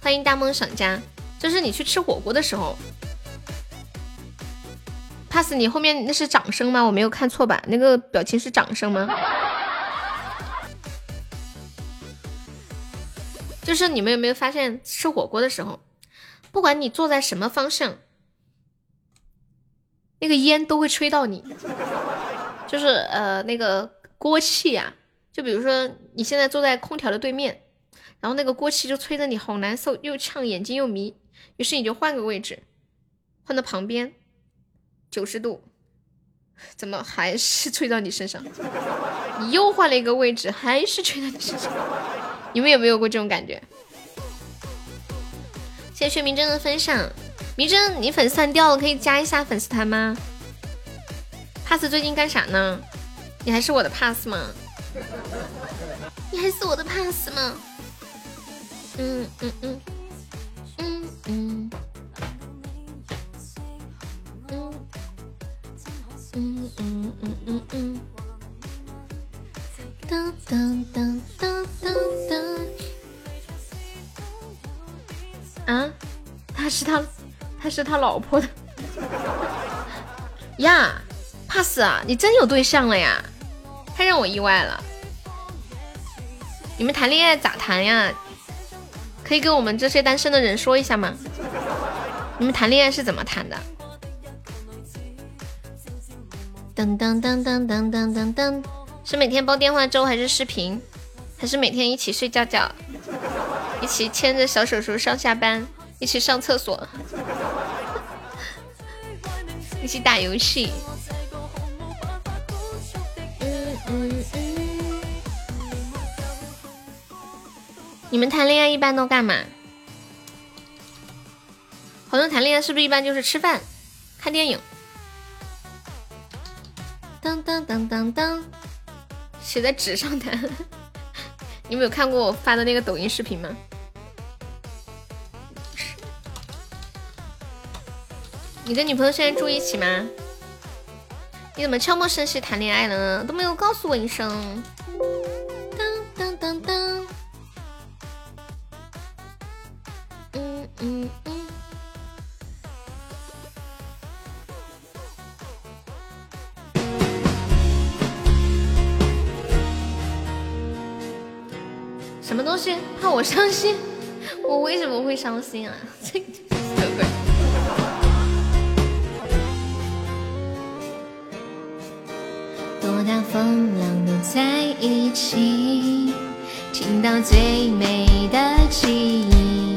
欢迎大梦想家，就是你去吃火锅的时候。pass，你后面那是掌声吗？我没有看错吧？那个表情是掌声吗？就是你们有没有发现，吃火锅的时候，不管你坐在什么方向，那个烟都会吹到你。就是呃，那个锅气呀，就比如说你现在坐在空调的对面，然后那个锅气就吹得你好难受，又呛眼睛又迷，于是你就换个位置，换到旁边。九十度，怎么还是 吹到你身上？你又换了一个位置，还是吹到你身上。你们有没有过这种感觉？谢谢薛明真的分享。明真，你粉丝团掉了，可以加一下粉丝团吗？pass 最近干啥呢？你还是我的 pass 吗？你还是我的 pass 吗？嗯嗯嗯嗯嗯。嗯嗯嗯嗯嗯，噔噔噔噔噔噔，啊，他是他，他是他老婆的 呀，pass 啊，你真有对象了呀，太让我意外了。你们谈恋爱咋谈呀？可以跟我们这些单身的人说一下吗？你们谈恋爱是怎么谈的？噔噔噔噔噔噔噔噔，是每天煲电话粥还是视频？还是每天一起睡觉觉，一起牵着小手手上下班，一起上厕所，一起打游戏。你们谈恋爱一般都干嘛？好像谈恋爱是不是一般就是吃饭、看电影？当当当当当，写在纸上的。你们有看过我发的那个抖音视频吗？你跟女朋友现在住一起吗？你怎么悄无声息谈恋爱了呢？都没有告诉我一声。当当当当。嗯嗯东西？怕我伤心？我为什么会伤心啊？这什么鬼？多大风浪都在一起，听到最美的记忆，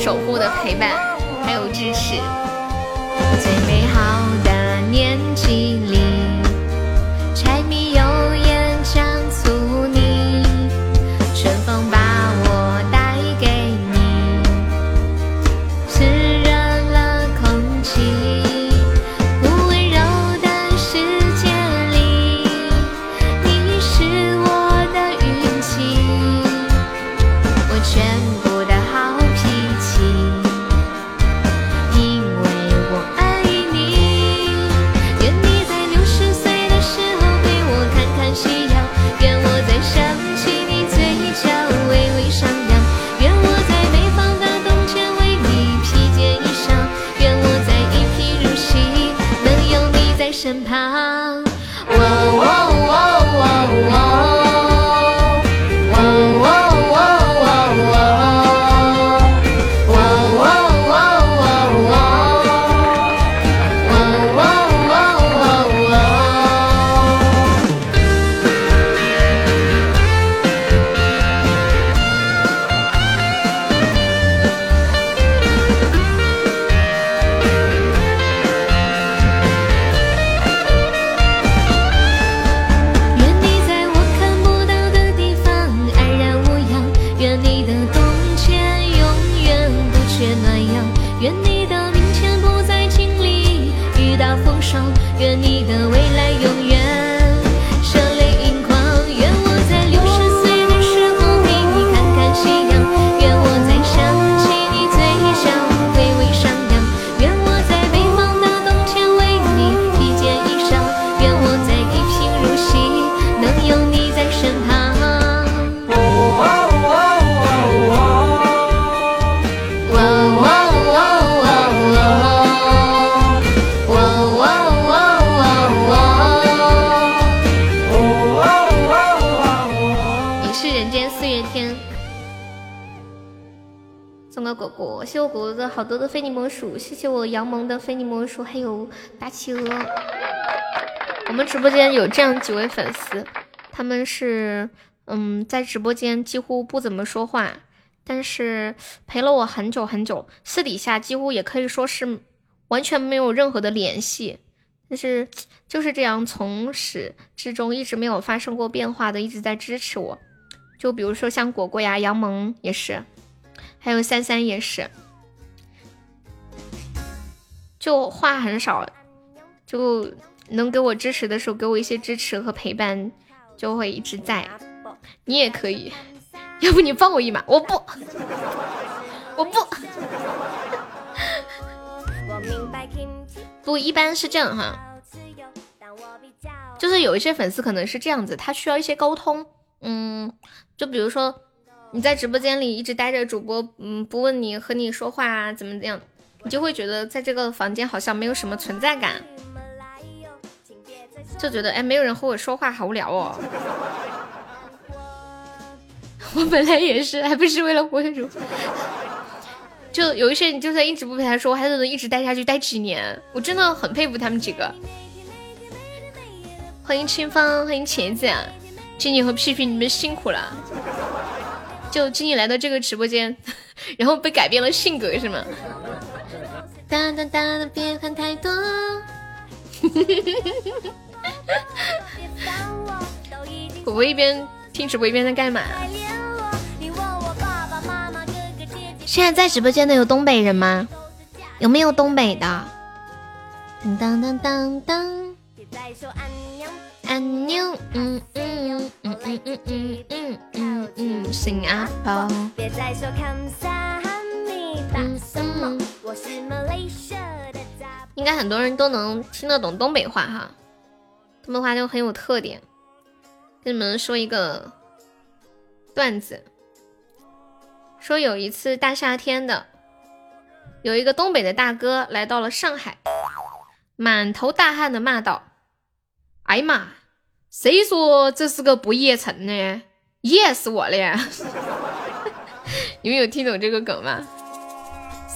守护的陪伴，还有支持。最美好好多的非你莫属，谢谢我杨萌的非你莫属，还有大企鹅。我们直播间有这样几位粉丝，他们是嗯，在直播间几乎不怎么说话，但是陪了我很久很久，私底下几乎也可以说是完全没有任何的联系，但是就是这样从始至终一直没有发生过变化的，一直在支持我。就比如说像果果呀、杨萌也是，还有三三也是，就话很少，就能给我支持的时候给我一些支持和陪伴，就会一直在。你也可以，要不你放我一马？我不，我不，不，一般是这样哈，就是有一些粉丝可能是这样子，他需要一些沟通，嗯。就比如说，你在直播间里一直待着，主播嗯不问你和你说话啊怎么怎样，你就会觉得在这个房间好像没有什么存在感，就觉得哎没有人和我说话好无聊哦。我本来也是，还不是为了活主。就有一些你就算一直不陪他说，还是能一直待下去，待几年，我真的很佩服他们几个。欢迎清风，欢迎茄子。静静和屁屁，你们辛苦了。就静静来到这个直播间，然后被改变了性格是吗？哒哒哒的，别看太多。我我一边听直播一边在干嘛？现在在直播间的有东北人吗？有没有东北的？当当当当当。安妞，嗯嗯嗯嗯嗯嗯嗯嗯应该很多人都能听得懂东北话哈，东北话就很有特点。跟你们说一个段子，说有一次大夏天的，有一个东北的大哥来到了上海，满头大汗的骂道：“哎呀妈！”谁说这是个不夜城呢？噎死我了！你们有听懂这个梗吗？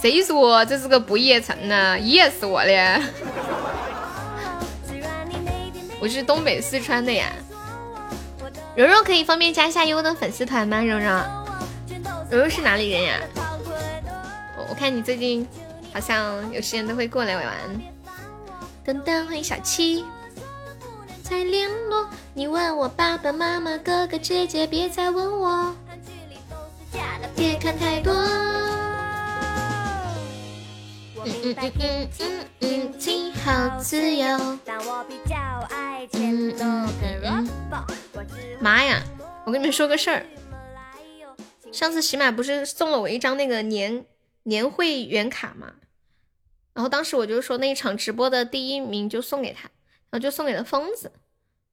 谁说这是个不夜城呢？噎死我了！我是东北四川的呀。柔柔可以方便加一下优的粉丝团吗？柔柔，柔柔是哪里人呀？我我看你最近好像有时间都会过来玩。噔噔，欢迎小七。再联络，你问我爸爸妈妈、哥哥姐姐，别再问我。别看太多。嗯嗯嗯嗯嗯嗯，今好自由。妈呀！我跟你们说个事儿，上次喜马不是送了我一张那个年年会员卡吗？然后当时我就说那一场直播的第一名就送给他。然后就送给了疯子，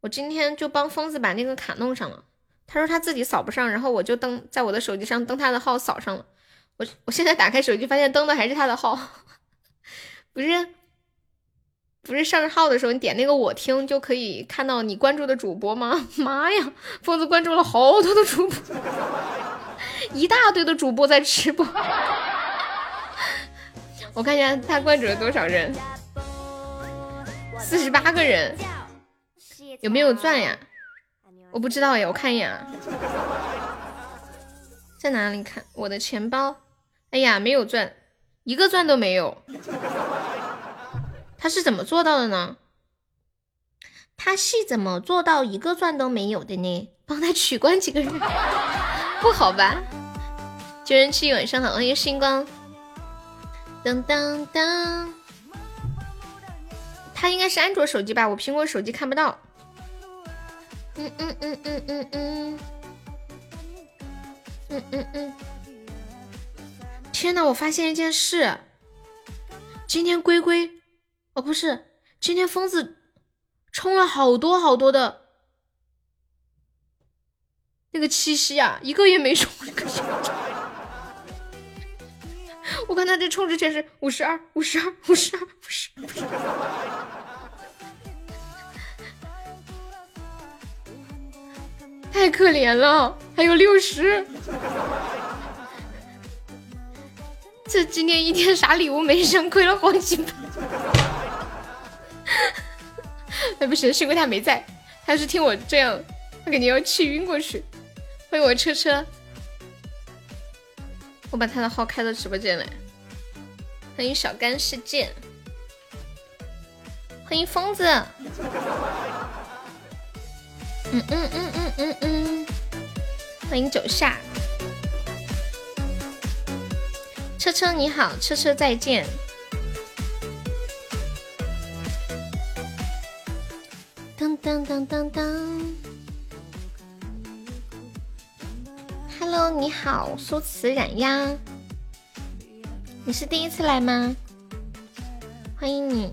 我今天就帮疯子把那个卡弄上了。他说他自己扫不上，然后我就登在我的手机上登他的号扫上了。我我现在打开手机发现登的还是他的号，不是不是上号的时候你点那个我听就可以看到你关注的主播吗？妈呀，疯子关注了好多的主播，一大堆的主播在直播。我看一下他关注了多少人。四十八个人，有没有钻呀？我不知道呀，我看一眼啊，在哪里看？我的钱包，哎呀，没有钻，一个钻都没有。他是怎么做到的呢？他是怎么做到一个钻都没有的呢？帮他取关几个人，不好吧？九人七晚上好，欢迎星光，当当当。他应该是安卓手机吧，我苹果手机看不到。嗯嗯嗯嗯嗯嗯，嗯嗯嗯。天呐，我发现一件事，今天龟龟，哦不是，今天疯子充了好多好多的那个七夕啊，一个也没充。我看他这充值钱是五十二，五十二，五十二，五十二。太可怜了，还有六十。这今天一天啥礼物没上，亏了好几百。哎，不行，幸亏他没在，他要是听我这样，他肯定要气晕过去。欢迎我车车，我把他的号开到直播间来。欢迎小干世界，欢迎疯子。嗯嗯嗯嗯嗯嗯，欢迎九夏。车车你好，车车再见。当当当当当。Hello，你好，苏慈冉呀，你是第一次来吗？欢迎你。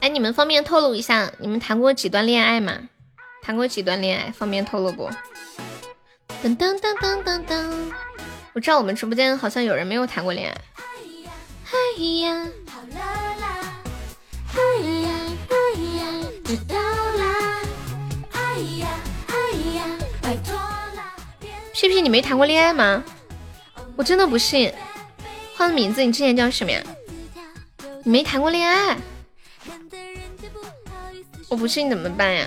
哎，你们方便透露一下，你们谈过几段恋爱吗？谈过几段恋爱，方便透露不？噔噔噔噔噔噔，我知道我们直播间好像有人没有谈过恋爱。哎呀，屁屁，你没谈过恋爱吗？我真的不信。换个名字，你之前叫什么呀？你没谈过恋爱？我不信怎么办呀？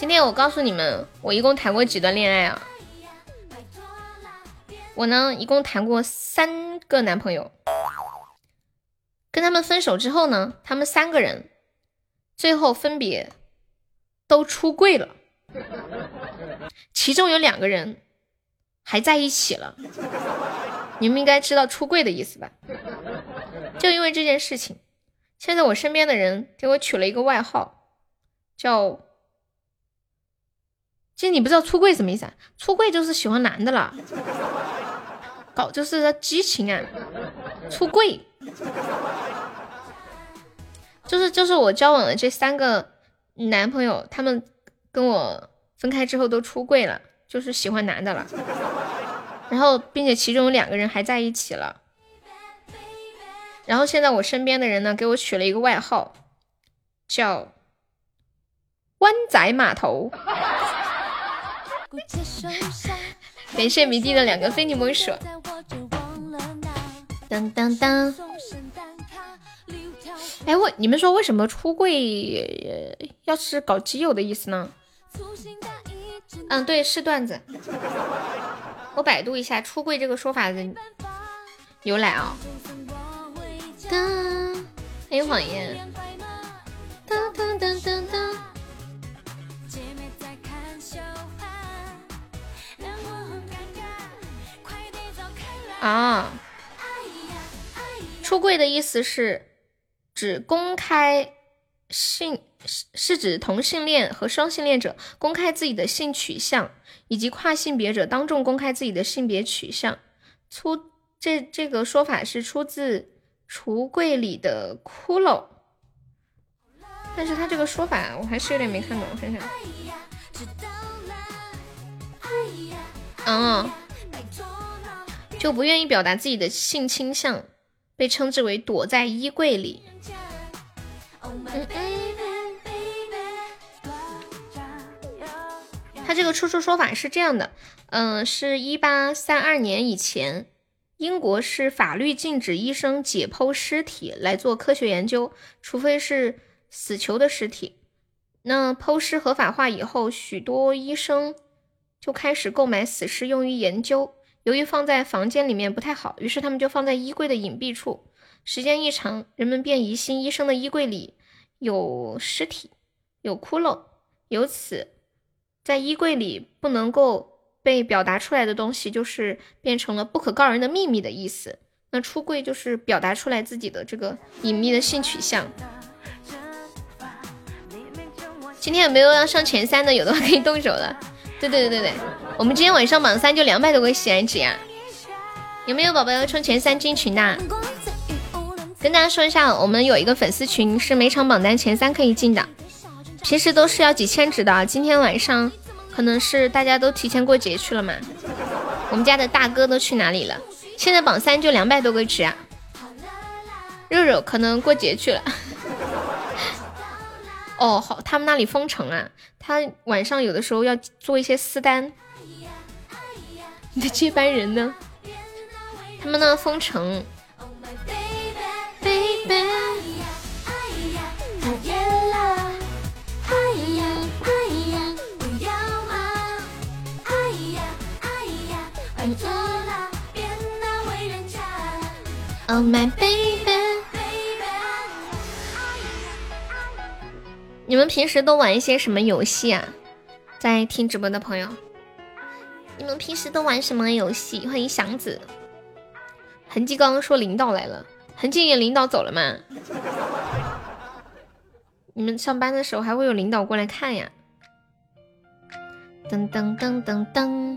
今天我告诉你们，我一共谈过几段恋爱啊？我呢，一共谈过三个男朋友。跟他们分手之后呢，他们三个人最后分别都出柜了，其中有两个人还在一起了。你们应该知道出柜的意思吧？就因为这件事情，现在我身边的人给我取了一个外号，叫。其实你不知道出柜什么意思啊？出柜就是喜欢男的了，搞就是激情啊！出柜就是就是我交往的这三个男朋友，他们跟我分开之后都出柜了，就是喜欢男的了。然后并且其中有两个人还在一起了。然后现在我身边的人呢，给我取了一个外号，叫湾仔码头。感谢迷弟的两个非你莫属。当当当！哎，我你们说为什么出柜要是搞基友的意思呢？嗯，对，是段子。我百度一下出柜这个说法的由来啊。当，欢迎谎言。当当当当当。啊，出柜的意思是指公开性，是指同性恋和双性恋者公开自己的性取向，以及跨性别者当众公开自己的性别取向。出这这个说法是出自《橱柜里的骷髅》，但是他这个说法我还是有点没看懂，我看看。嗯。就不愿意表达自己的性倾向，被称之为躲在衣柜里。他这个出处说法是这样的，嗯，是一八三二年以前，英国是法律禁止医生解剖尸体来做科学研究，除非是死囚的尸体。那剖尸合法化以后，许多医生就开始购买死尸用于研究。由于放在房间里面不太好，于是他们就放在衣柜的隐蔽处。时间一长，人们便疑心医生的衣柜里有尸体、有窟窿。由此，在衣柜里不能够被表达出来的东西，就是变成了不可告人的秘密的意思。那出柜就是表达出来自己的这个隐秘的性取向。今天有没有要上前三的？有的话可以动手了。对对对对对，我们今天晚上榜三就两百多个喜爱值呀！有没有宝宝要冲前三进群的？跟大家说一下，我们有一个粉丝群，是每场榜单前三可以进的，平时都是要几千值的。今天晚上可能是大家都提前过节去了嘛？我们家的大哥都去哪里了？现在榜三就两百多个值啊！肉肉可能过节去了。哦，好，他们那里封城啊，他晚上有的时候要做一些私单。你的接班人呢？他们呢封城。Oh my baby。你们平时都玩一些什么游戏啊？在听直播的朋友，你们平时都玩什么游戏？欢迎祥子。痕迹刚刚说领导来了，痕迹也领导走了吗？你们上班的时候还会有领导过来看呀？噔噔噔噔噔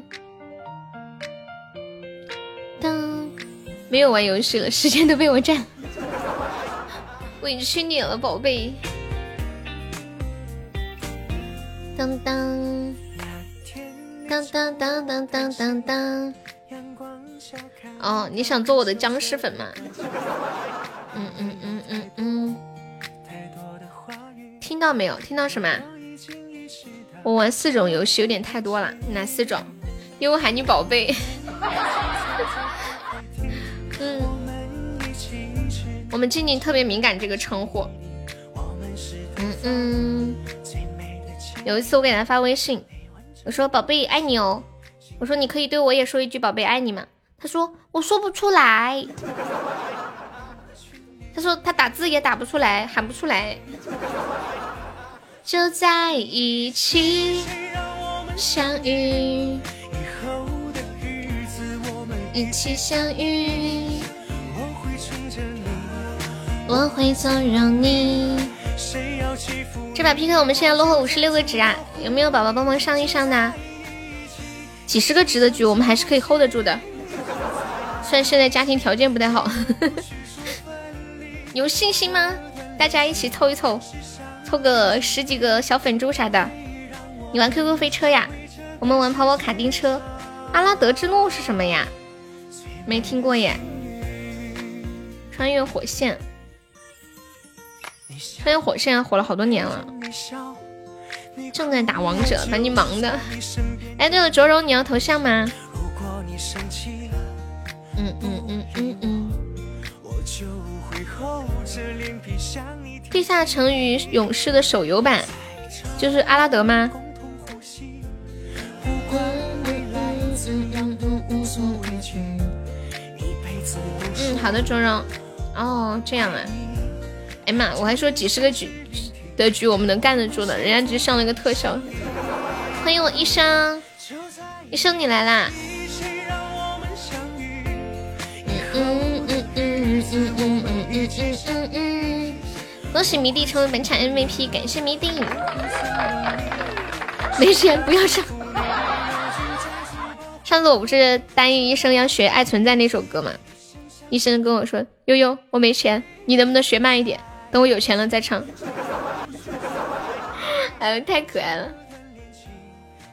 噔，没有玩游戏了，时间都被我占，委屈你了，宝贝。当当当当当当当当当。哦，你想做我的僵尸粉吗？嗯嗯嗯嗯嗯。听到没有？听到什么？我玩四种游戏有点太多了，哪四种？因为我喊你宝贝。嗯，我们静静特别敏感这个称呼。嗯嗯。有一次我给他发微信，我说宝贝爱你哦，我说你可以对我也说一句宝贝爱你吗？他说我说不出来，他说他打字也打不出来，喊不出来。就在一起相遇，一起相遇，我会纵容你。这把 PK 我们现在落后五十六个值啊，有没有宝宝帮忙上一上的？几十个值的局我们还是可以 hold 得住的，虽然现在家庭条件不太好。有信心吗？大家一起凑一凑，凑个十几个小粉猪啥的。你玩 QQ 飞车呀？我们玩跑跑卡丁车。阿拉德之路是什么呀？没听过耶。穿越火线。穿越火线火了好多年了，正在打王者，把你忙的。哎，对了，卓荣，你要头像吗？嗯嗯嗯嗯嗯。地下城与勇士的手游版，就是阿拉德吗？嗯，好的，卓荣。哦，这样啊。哎妈！我还说几十个局的局我们能干得住的，人家直接上了个特效。欢迎我医生，医生你来啦！嗯嗯嗯嗯嗯嗯嗯嗯嗯嗯！恭喜迷弟成为本场 MVP，感谢迷弟。没钱不要上。上次我不是答应医生要学《爱存在》那首歌吗？医生跟我说：“悠悠，我没钱，你能不能学慢一点？”等我有钱了再唱，哎，太可爱了！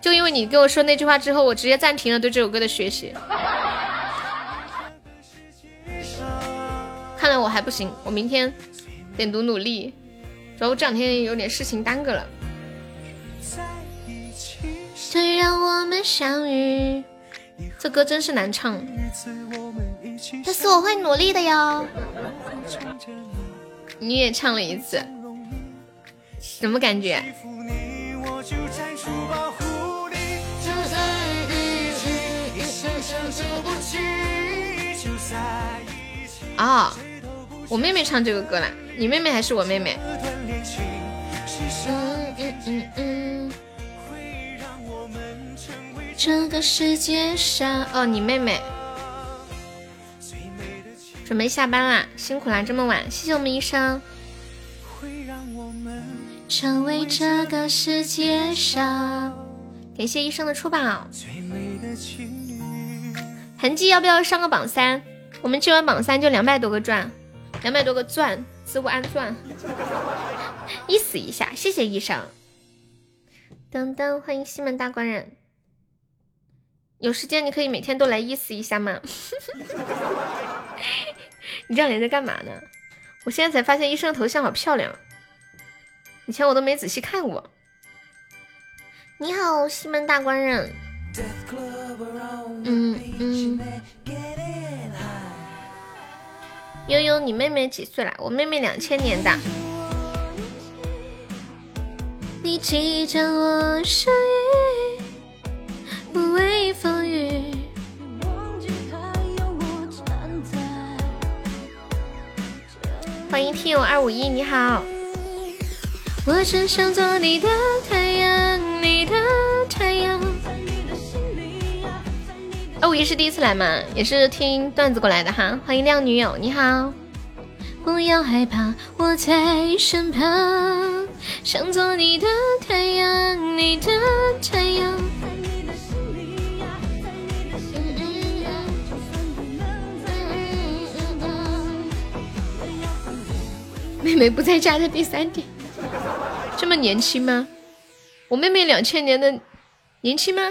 就因为你跟我说那句话之后，我直接暂停了对这首歌的学习。看来我还不行，我明天得努努力。主要我这两天有点事情耽搁了。虽然我们相遇，这歌真是难唱，但是我会努力的哟。你也唱了一次，什么感觉？啊，我妹妹唱这个歌啦，你妹妹还是我妹妹？这个世界上，哦，你妹妹。准备下班啦，辛苦啦，这么晚，谢谢我们医生。成为这个世界上，感谢医生的出宝。痕迹要不要上个榜三？我们今晚榜三就两百多个钻，两百多个钻，自我安钻，意思一下，谢谢医生。噔噔，欢迎西门大官人。有时间你可以每天都来意思一下吗？你这两天在干嘛呢？我现在才发现医生的头像好漂亮，以前我都没仔细看过。你好，西门大官人。嗯嗯。悠悠，你妹妹几岁了？我妹妹两千年的。你记着我声音。不畏风雨。欢迎听友二五一，你好。我只想做你的太阳，你的太阳。二五一是第一次来吗？也是听段子过来的哈。欢迎靓女友，你好。不要害怕，我在身旁，想做你的太阳，你的太阳。妹妹不在家的第三点，这么年轻吗？我妹妹两千年的，年轻吗？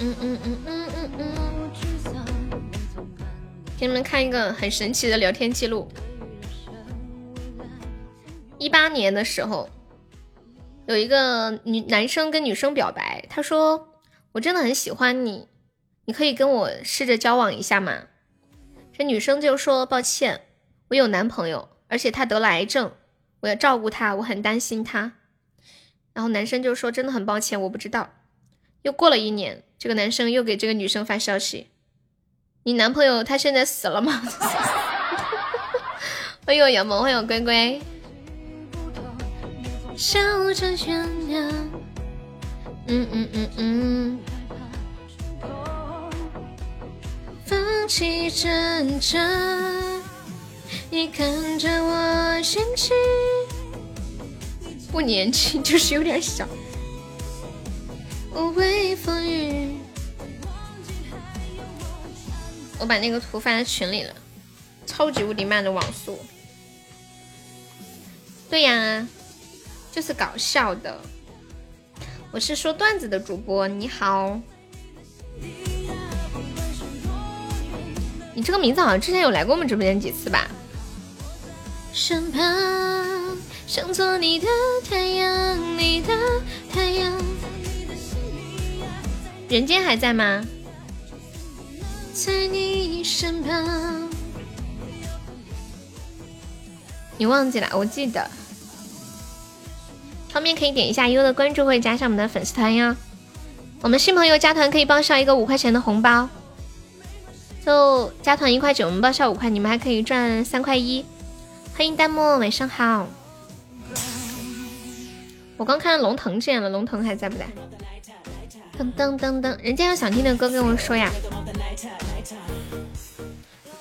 嗯嗯嗯嗯嗯嗯。给你们看一个很神奇的聊天记录。一八年的时候，有一个女男生跟女生表白，他说：“我真的很喜欢你，你可以跟我试着交往一下吗？”这女生就说：“抱歉，我有男朋友，而且他得了癌症，我要照顾他，我很担心他。”然后男生就说：“真的很抱歉，我不知道。”又过了一年，这个男生又给这个女生发消息：“你男朋友他现在死了吗？”欢迎杨萌，欢迎乖乖。嗯嗯嗯嗯。放弃挣扎，你看着我嫌弃。不年轻，就是有点小。我微风雨。我把那个图发在群里了，超级无敌慢的网速。对呀，就是搞笑的。我是说段子的主播，你好。你这个名字好像之前有来过我们直播间几次吧？身旁想做你的太阳，你的太阳。人间还在吗？在你身旁。你忘记了？我记得。方便可以点一下优的关注，会加上我们的粉丝团哟。我们新朋友加团可以报销一个五块钱的红包。就加团一块九，我们报销五块，你们还可以赚三块一。欢迎弹幕，晚上好。我刚看到龙腾见了，龙腾还在不在？噔噔噔噔，人家有想听的歌跟我说呀。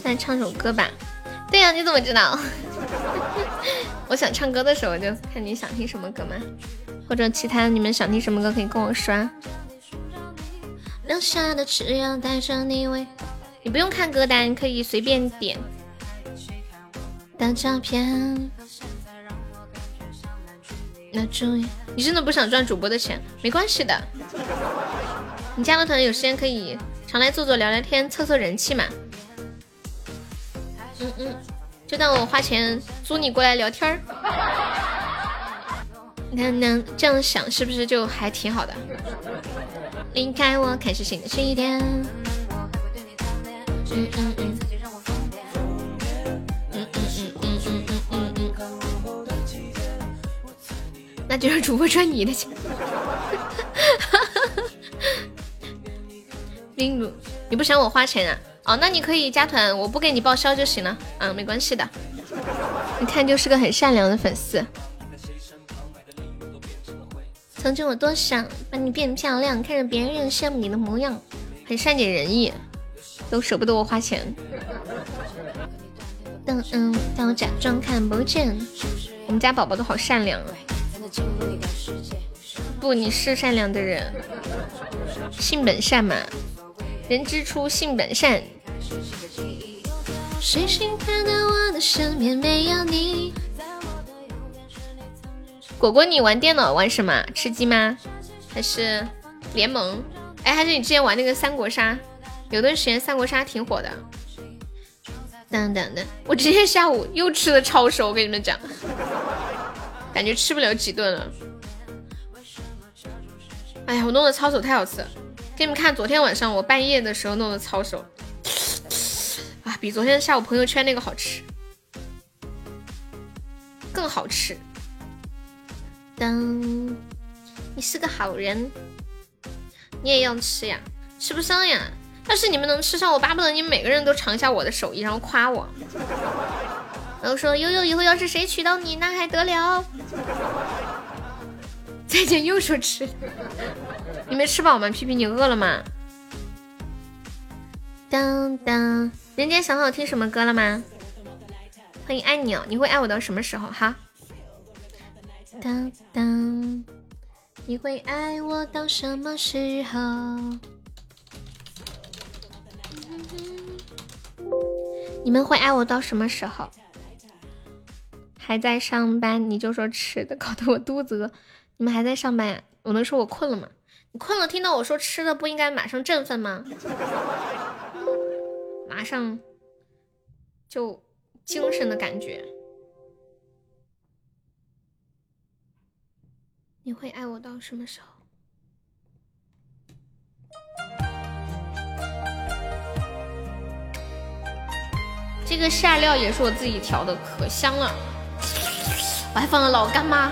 再唱首歌吧。对呀，你怎么知道？我想唱歌的时候就看你想听什么歌嘛，或者其他你们想听什么歌可以跟我说。留下的只要带着你为。你不用看歌单，可以随便点的照片。那注意，你真的不想赚主播的钱？没关系的，你加了团有时间可以常来坐坐聊聊天，凑凑人气嘛。嗯嗯，就当我花钱租你过来聊天儿。你看能这样想是不是就还挺好的？离开我，开始新的起点。嗯嗯嗯。那就让主播赚你的钱。冰主你不想我花钱啊？哦那你可以加团我不给你报销就行了。嗯没关系的。一看就是个很善良的粉丝。曾经我多想把你变漂亮看着别人羡慕你的模样很善解人意。都舍不得我花钱，嗯嗯，但我假装看不见。我们家宝宝都好善良啊！不，你是善良的人，性本善嘛，人之初性本善。果果，你玩电脑玩什么？吃鸡吗？还是联盟？哎，还是你之前玩那个三国杀？有段时间三国杀挺火的。等等等，我今天下午又吃的抄手，我跟你们讲，感觉吃不了几顿了。哎呀，我弄的抄手太好吃了，给你们看，昨天晚上我半夜的时候弄的抄手。啊，比昨天下午朋友圈那个好吃，更好吃。当，你是个好人，你也要吃呀？吃不上呀。要是你们能吃上，我巴不得你们每个人都尝一下我的手艺，然后夸我。然后说悠悠以后要是谁娶到你，那还得了？再见，又说吃。你没吃饱吗？皮皮，你饿了吗？当当。人间想好听什么歌了吗？欢迎爱你哦，你会爱我到什么时候？哈，当当，你会爱我到什么时候？你们会爱我到什么时候？还在上班你就说吃的，搞得我肚子饿。你们还在上班呀？我能说我困了吗？你困了，听到我说吃的，不应该马上振奋吗？马上就精神的感觉，你会爱我到什么时候？这个下料也是我自己调的，可香了，我还放了老干妈。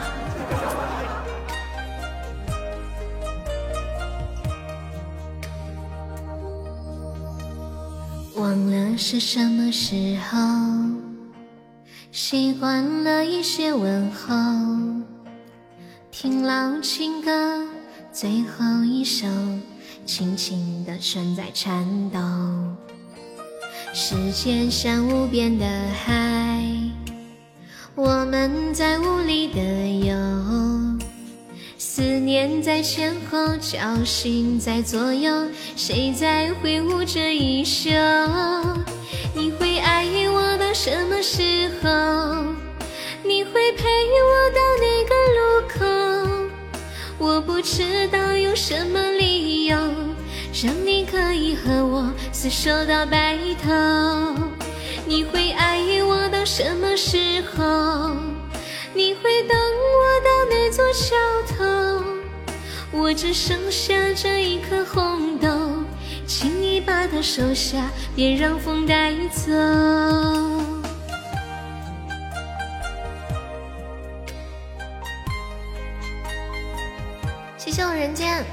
忘了是什么时候，习惯了一些问候，听老情歌最后一首，轻轻的声在颤抖。时间像无边的海，我们在无力的游。思念在前后，侥幸在左右，谁在挥舞这衣袖？你会爱我到什么时候？你会陪我到哪个路口？我不知道有什么理由，让你可以和我厮守到白头。你会爱我到什么时候？你会等我到那座桥头，我只剩下这一颗红豆，请你把它收下，别让风带走。谢谢我人间，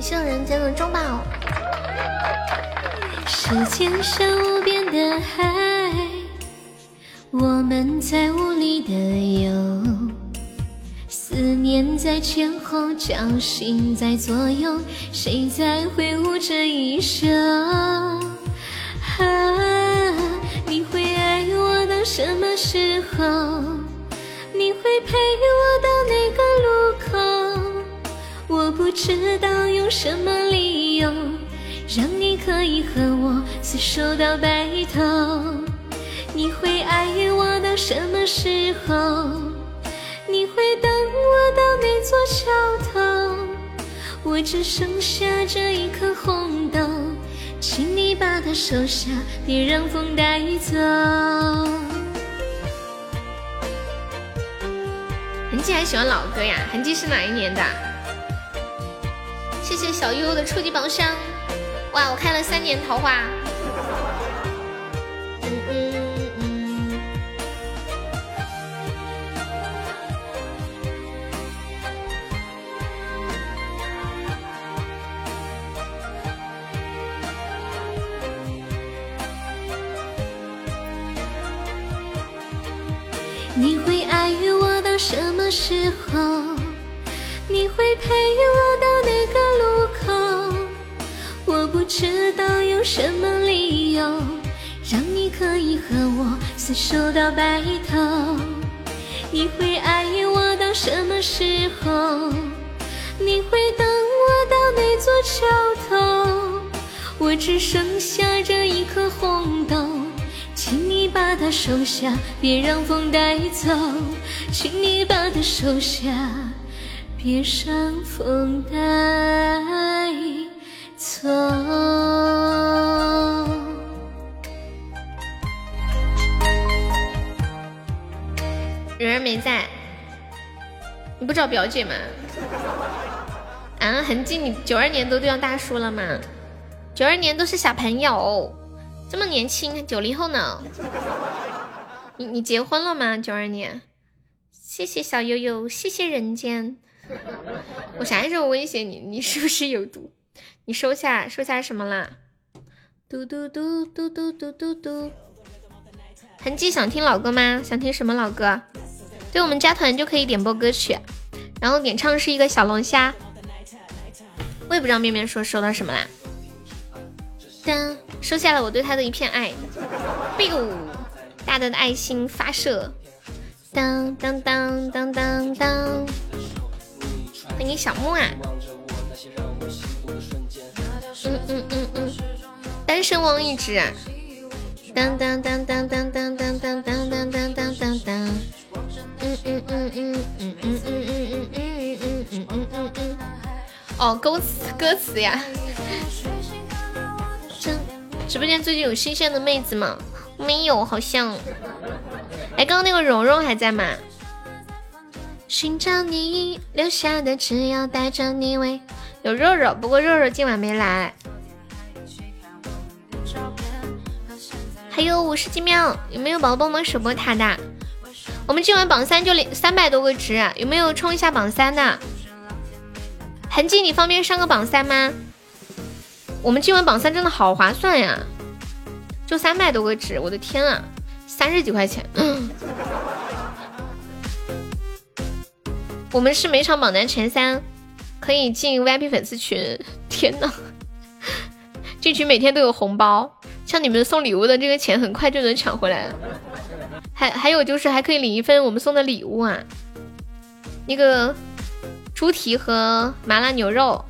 谢谢我人间的中宝。时间像无边的海，我们在无力的游。思念在前后，侥幸在左右，谁在挥舞这一袖？啊，你会爱我到什么时候？你会陪我到哪个路？不知道用什么理由。让你可以和我厮守到白头，你会爱我到什么时候？你会等我到那座桥头？我只剩下这一颗红豆，请你把它收下，别让风带走。痕迹还喜欢老歌呀？痕迹是哪一年的？谢谢小悠悠的初级宝箱。哇，我开了三年桃花。你会爱我到什么时候？你会陪什么理由，让你可以和我厮守到白头，你会爱我到什么时候？你会等我到哪座桥头？我只剩下这一颗红豆，请你把它收下，别让风带走。请你把它收下，别让风带走。人没在，你不找表姐吗？啊，痕迹，你九二年都叫大叔了吗？九二年都是小朋友，这么年轻，九零后呢？你你结婚了吗？九二年，谢谢小悠悠，谢谢人间。我啥时候威胁你？你是不是有毒？你收下，收下什么啦？嘟嘟嘟嘟嘟嘟嘟嘟。痕迹想听老歌吗？想听什么老歌？对我们加团就可以点播歌曲，然后点唱是一个小龙虾。我也不知道面面说收到什么啦。当收下了我对他的一片爱，biu，大大的爱心发射。当当当当当当，欢迎小木啊。嗯嗯嗯嗯，单身汪一只。当当当当当当当当当当当当当嗯嗯嗯嗯嗯嗯嗯嗯嗯嗯嗯哦，歌词歌词呀，直播间最近有新鲜的妹子吗？没有，好像。哎，刚刚那个蓉蓉还在吗？寻找你，留下的只要带着你。味，有肉肉，不过肉肉今晚没来。还有五十几秒，有没有宝宝帮忙守波塔的？我们今晚榜三就两三百多个值，有没有冲一下榜三的？痕迹，你方便上个榜三吗？我们今晚榜三真的好划算呀，就三百多个值，我的天啊，三十几块钱。我们是每场榜单前三可以进 VIP 粉丝群，天呐，进群每天都有红包，像你们送礼物的这个钱很快就能抢回来了。还还有就是还可以领一份我们送的礼物啊，那个猪蹄和麻辣牛肉，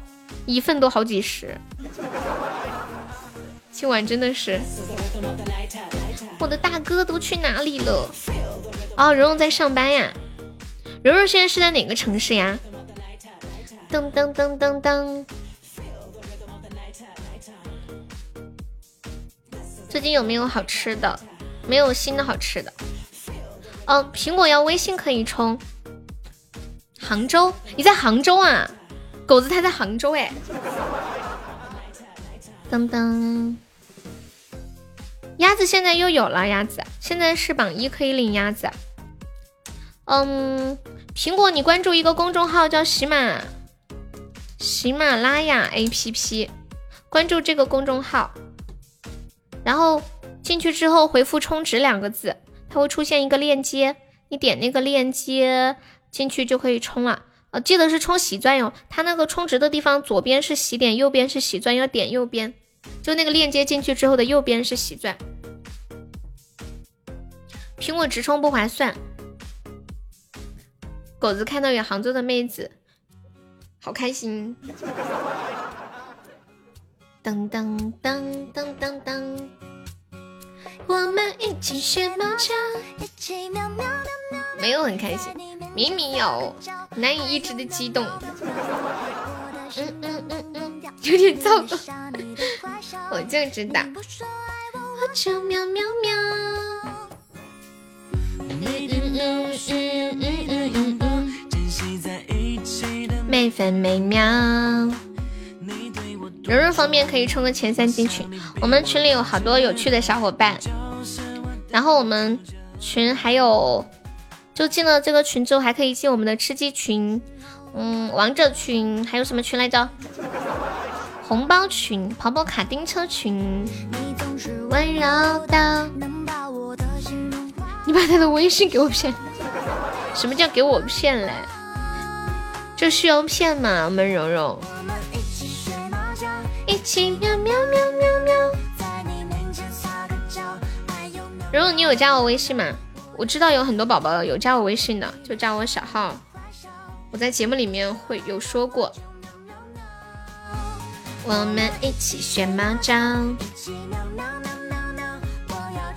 一份都好几十。今晚真的是，我的大哥都去哪里了？哦，蓉蓉在上班呀。蓉蓉现在是在哪个城市呀？噔噔噔噔噔。最近有没有好吃的？没有新的好吃的。嗯，苹果要微信可以充。杭州，你在杭州啊？狗子他在杭州哎。噔噔，鸭子现在又有了鸭子，现在是榜一可以领鸭子。嗯，苹果你关注一个公众号叫喜马喜马拉雅 APP，关注这个公众号，然后进去之后回复充值两个字。它会出现一个链接，你点那个链接进去就可以充了。呃，记得是充喜钻哟。它那个充值的地方，左边是喜点，右边是喜钻，要点右边。就那个链接进去之后的右边是喜钻。苹果直充不划算。狗子看到有杭州的妹子，好开心。噔噔噔噔噔噔。我们一起学猫叫，没有很开心，明明有难以抑制的激动，嗯嗯嗯嗯，有点躁动，我就知道。每分每秒。蓉蓉方面可以冲个前三进群，我们群里有好多有趣的小伙伴。然后我们群还有，就进了这个群之后，还可以进我们的吃鸡群，嗯，王者群，还有什么群来着？红包群、跑跑卡丁车群。你把他的微信给我骗？什么叫给我骗嘞？这需要骗吗？我们蓉蓉。一起喵喵喵喵喵。蓉蓉，你有加我微信吗？我知道有很多宝宝有加我微信的，就加我小号。我在节目里面会有说过。我们一起学猫叫。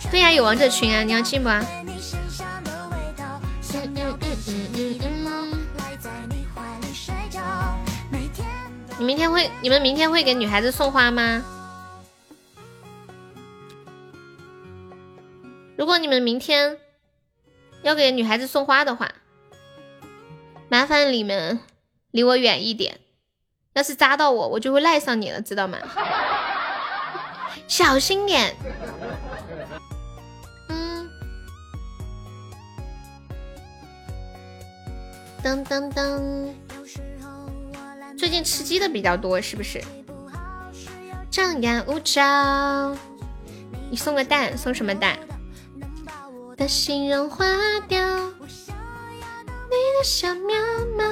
对呀，有王者群啊，你要进不？明天会？你们明天会给女孩子送花吗？如果你们明天要给女孩子送花的话，麻烦你们离我远一点。要是扎到我，我就会赖上你了，知道吗？小心点。嗯。噔噔噔。最近吃鸡的比较多，是不是？张牙舞爪。你送个蛋，送什么蛋？的心融化掉，你的小喵喵。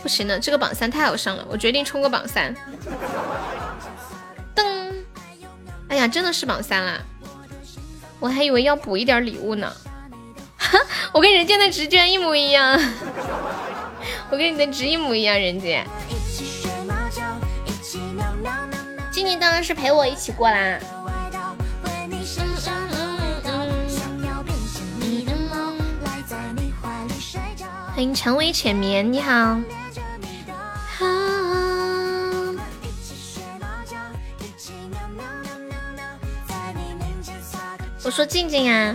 不行了，这个榜三太好上了，我决定冲个榜三。噔，哎呀，真的是榜三了！我还以为要补一点礼物呢。哈，我跟人间的值居然一模一样，我跟你的值一模一样，人家。静静当然是陪我一起过啦。欢迎蔷薇浅眠，你好。我说静静啊。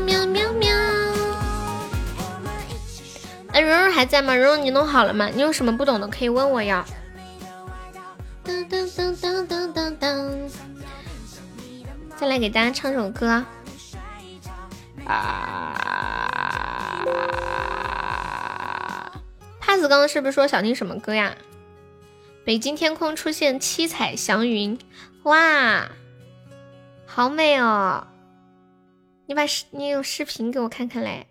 喵喵喵。哎，蓉蓉还在吗？蓉蓉，你弄好了吗？你有什么不懂的可以问我呀。噔噔噔噔噔噔噔。再来给大家唱首歌。啊！帕子刚刚是不是说想听什么歌呀？北京天空出现七彩祥云，哇，好美哦！你把视你有视频给我看看嘞，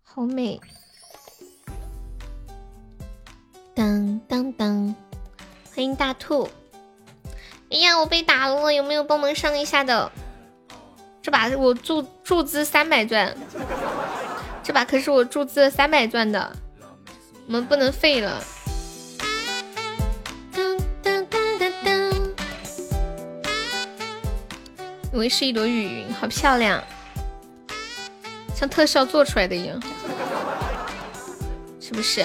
好美。当当当！欢迎大兔。哎呀，我被打了，有没有帮忙上一下的？这把我注注资三百钻，这把可是我注资了三百钻的，我们不能废了。以为是一朵雨云，好漂亮，像特效做出来的一样，是不是？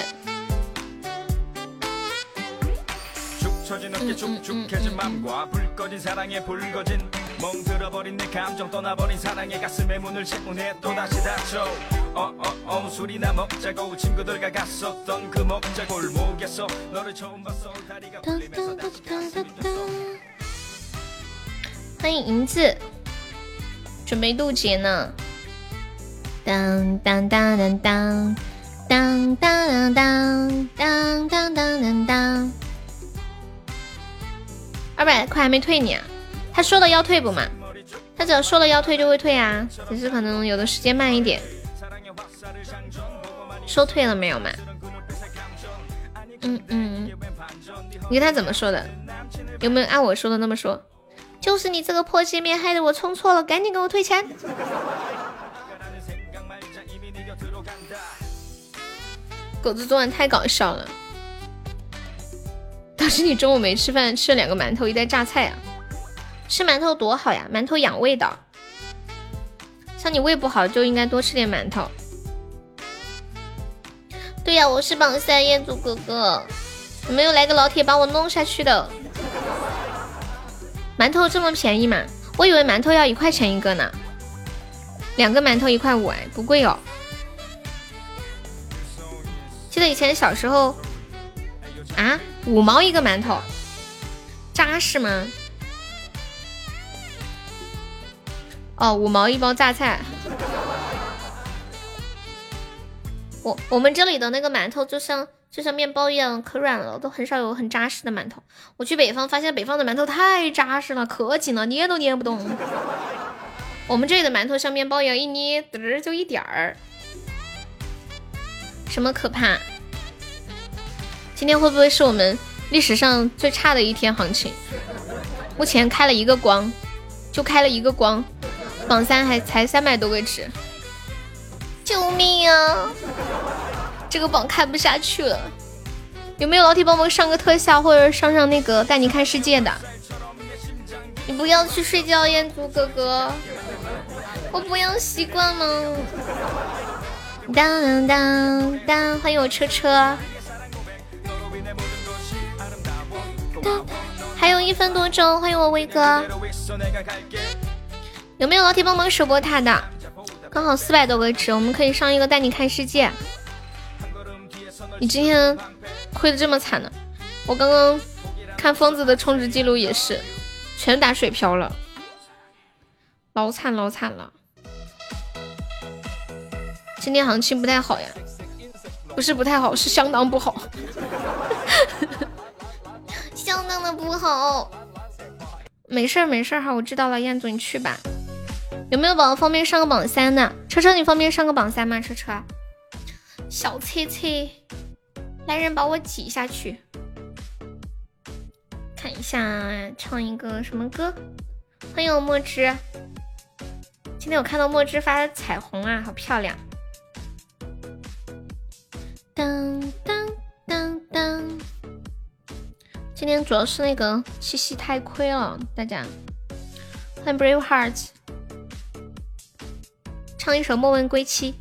欢迎银子，准备渡劫呢。当当当当当当当当当当当当。二百块还没退你啊？他说了要退不嘛？他只要说了要退就会退啊，只是可能有的时间慢一点。说退了没有嘛？嗯嗯，你跟他怎么说的？有没有按我说的那么说？就是你这个破界面害得我充错了，赶紧给我退钱！狗子昨晚太搞笑了。导致你中午没吃饭，吃了两个馒头，一袋榨菜啊！吃馒头多好呀，馒头养胃的。像你胃不好，就应该多吃点馒头。对呀，我是榜三，彦祖哥哥，有没有来个老铁把我弄下去的？馒头这么便宜吗？我以为馒头要一块钱一个呢。两个馒头一块五，哎，不贵哦。记得以前小时候。啊，五毛一个馒头，扎实吗？哦，五毛一包榨菜。我我们这里的那个馒头就像就像面包一样，可软了，都很少有很扎实的馒头。我去北方发现北方的馒头太扎实了，可紧了，捏都捏不动。我们这里的馒头像面包一样，一捏嘚儿就一点儿。什么可怕？今天会不会是我们历史上最差的一天行情？目前开了一个光，就开了一个光，榜三还才三百多个值，救命啊！这个榜看不下去了，有没有老铁帮忙上个特效，或者上上那个带你看世界的？你不要去睡觉，彦祖哥哥，我不要习惯了。当当当，欢迎我车车。还有一分多钟，欢迎我威哥。有没有老铁帮忙守波塔的？刚好四百多个值，我们可以上一个带你看世界。你今天亏的这么惨呢？我刚刚看疯子的充值记录也是。全打水漂了，老惨老惨了。今天行情不太好呀，不是不太好，是相当不好，相当的不好。没事儿没事儿哈，我知道了，彦祖你去吧。有没有宝宝方便上个榜三的？车车你方便上个榜三吗？车车，小车车，来人把我挤下去。看一下，唱一个什么歌？欢迎我墨汁。今天我看到墨汁发的彩虹啊，好漂亮。当当当当。今天主要是那个七夕太亏了，大家。欢迎 Brave Hearts。唱一首《莫问归期》。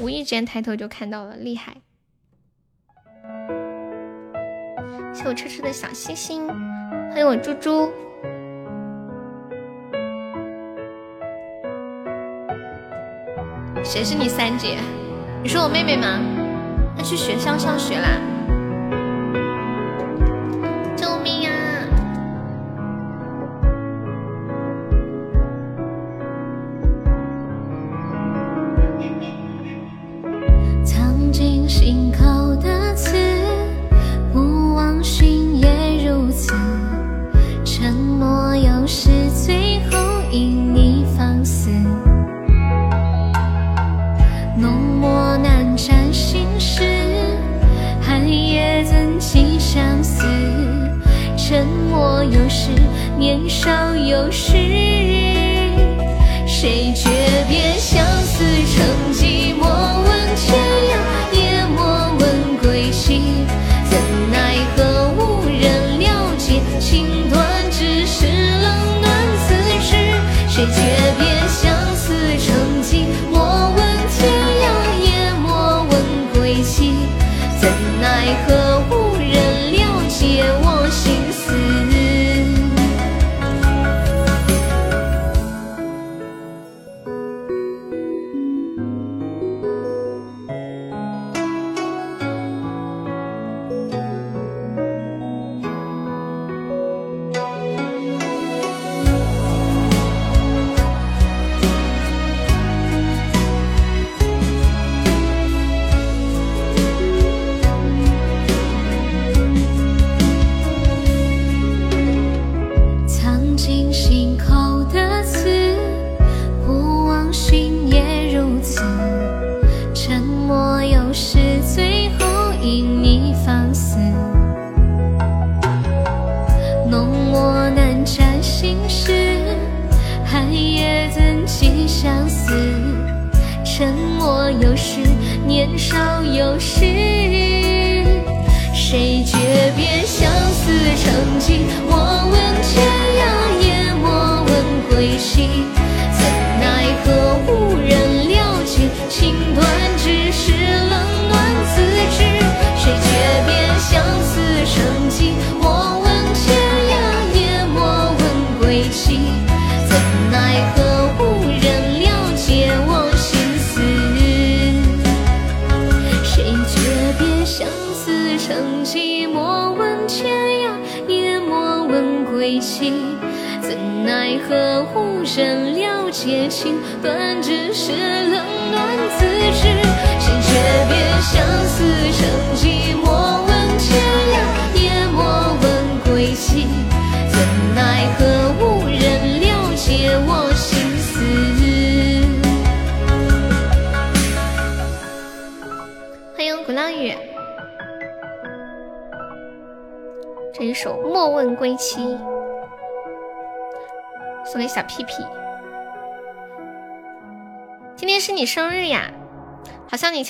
无意间抬头就看到了，厉害。谢我车车的小星星，欢迎我猪猪。谁是你三姐？你是我妹妹吗？她去学校上学啦。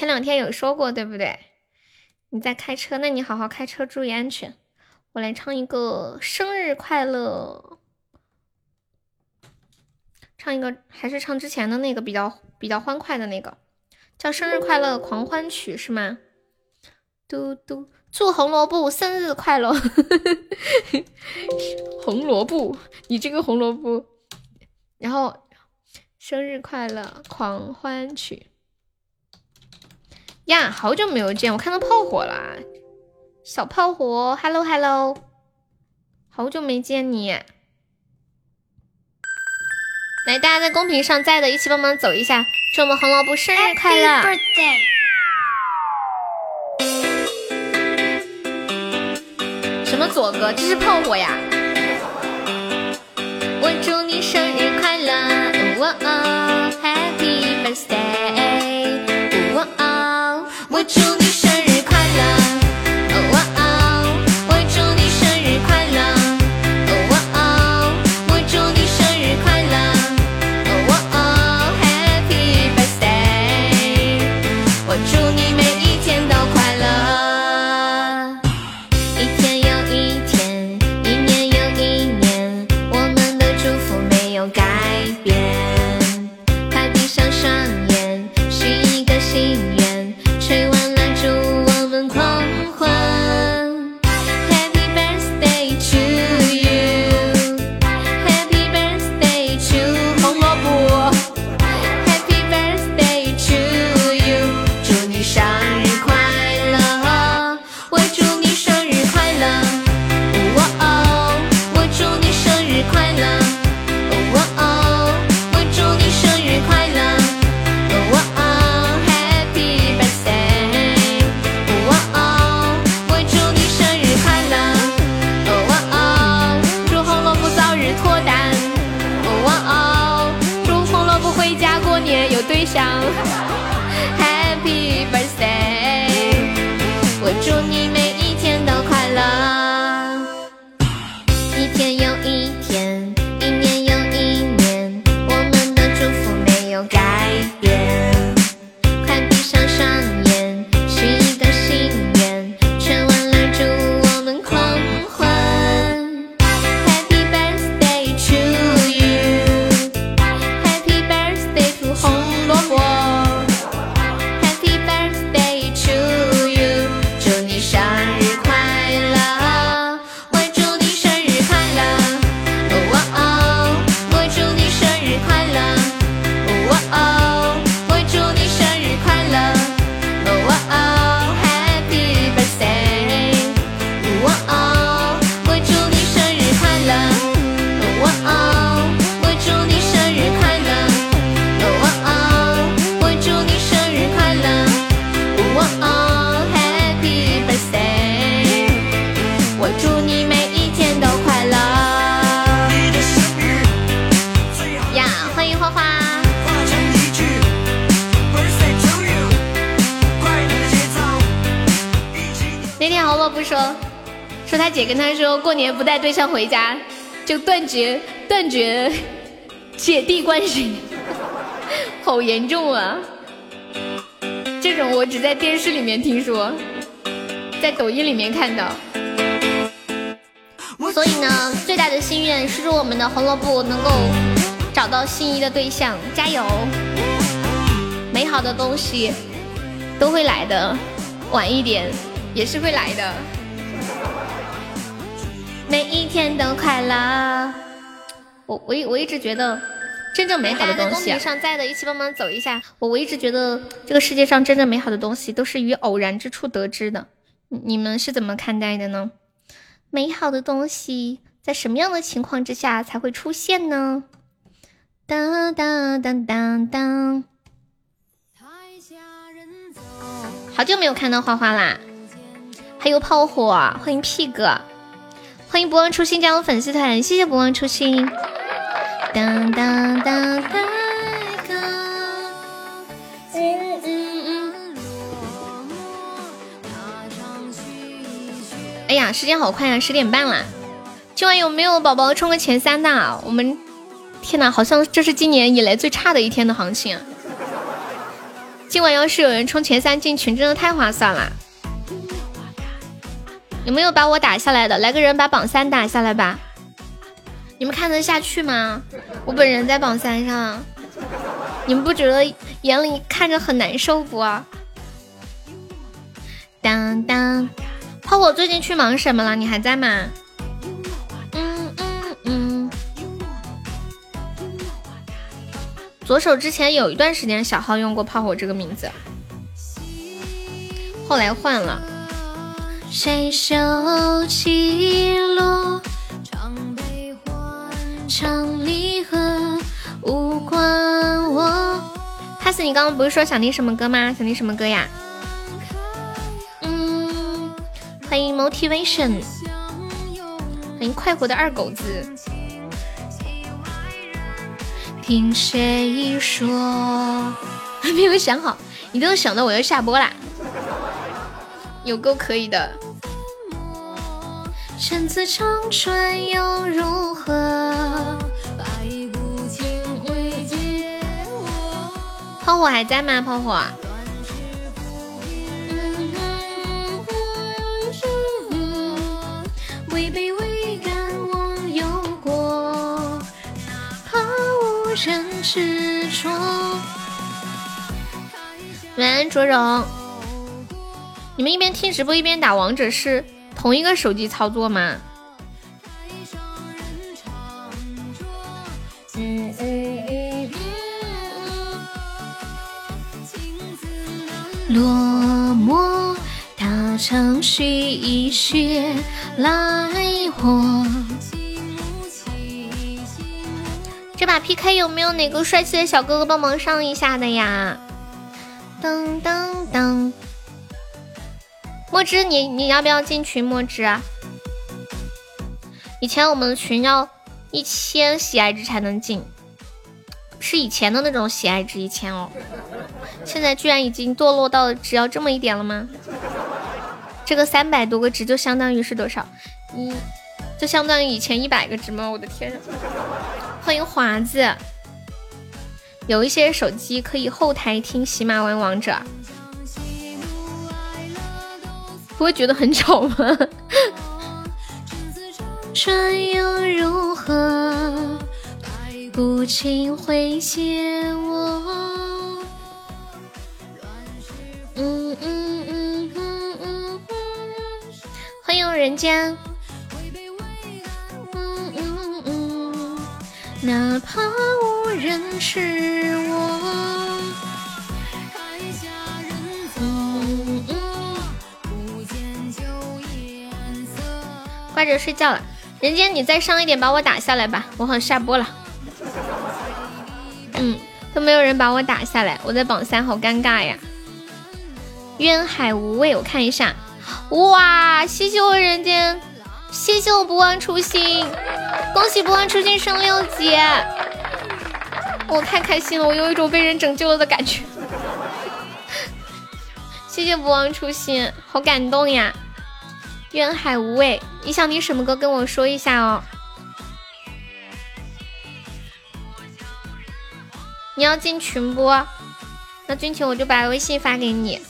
前两天有说过，对不对？你在开车，那你好好开车，注意安全。我来唱一个生日快乐，唱一个还是唱之前的那个比较比较欢快的那个，叫生日快乐狂欢曲是吗？嘟嘟，祝红萝卜生日快乐！红萝卜，你这个红萝卜，然后生日快乐狂欢曲呀，好久没有见，我看到炮火了。小炮火，Hello Hello，好久没见你。来，大家在公屏上在的，一起帮忙走一下，祝我们红萝卜生日快乐。什么左哥？这是炮火呀！绝断绝姐弟关系，好严重啊！这种我只在电视里面听说，在抖音里面看到。所以呢，最大的心愿是祝我们的红萝卜能够找到心仪的对象，加油！美好的东西都会来的，晚一点也是会来的。每一天都快乐。我我我一直觉得，真正美好的东西，上在的一起帮忙走一下。我我一直觉得，这个世界上真正美好的东西都是于偶然之处得知的。你们是怎么看待的呢？美好的东西在什么样的情况之下才会出现呢？当当当当当。好久没有看到花花啦，还有炮火，欢迎屁哥。欢迎不忘初心加入粉丝团，谢谢不忘初心。当当当当哎呀，时间好快呀，十点半了。今晚有没有宝宝冲个前三的？我们天哪，好像这是今年以来最差的一天的行情。今晚要是有人冲前三进群，真的太划算了。有没有把我打下来的？来个人把榜三打下来吧。你们看得下去吗？我本人在榜三上，你们不觉得眼里看着很难受不？当当，泡泡最近去忙什么了？你还在吗？嗯嗯嗯。左手之前有一段时间小号用过炮火这个名字，后来换了。谁收起落？唱离合，无关我。哈斯，你刚刚不是说想听什么歌吗？想听什么歌呀？嗯，欢迎 motivation，欢迎快活的二狗子。听谁说？还 没有想好，你等我想到我要下播啦。有够可以的。身自长春又如何？炮火还在吗？炮火。未卑未敢忘忧国，哪怕无人执着。晚安，卓荣。你们一边听直播一边打王者是？同一个手机操作吗？嗯嗯嗯。落寞，大场戏血来火。这把 PK 有没有哪个帅气的小哥哥帮忙上一下的呀？噔噔噔。墨汁，你你要不要进群？墨汁啊，以前我们的群要一千喜爱值才能进，是以前的那种喜爱值一千哦，现在居然已经堕落到只要这么一点了吗？这个三百多个值就相当于是多少？一，就相当于以前一百个值吗？我的天！欢迎华子，有一些手机可以后台听喜马玩王者。不会觉得很吵吗？春又如何？不请回见我。嗯嗯嗯嗯嗯。欢迎人间。嗯嗯嗯。哪怕无人识我。趴着睡觉了，人间你再上一点，把我打下来吧，我好下播了。嗯，都没有人把我打下来，我在榜三，好尴尬呀。渊海无畏，我看一下，哇，谢谢我人间，谢谢我不忘初心，恭喜不忘初心升六级，我太开心了，我有一种被人拯救了的感觉。谢谢不忘初心，好感动呀。渊海无畏，你想听什么歌？跟我说一下哦。你要进群不？那进群我就把微信发给你，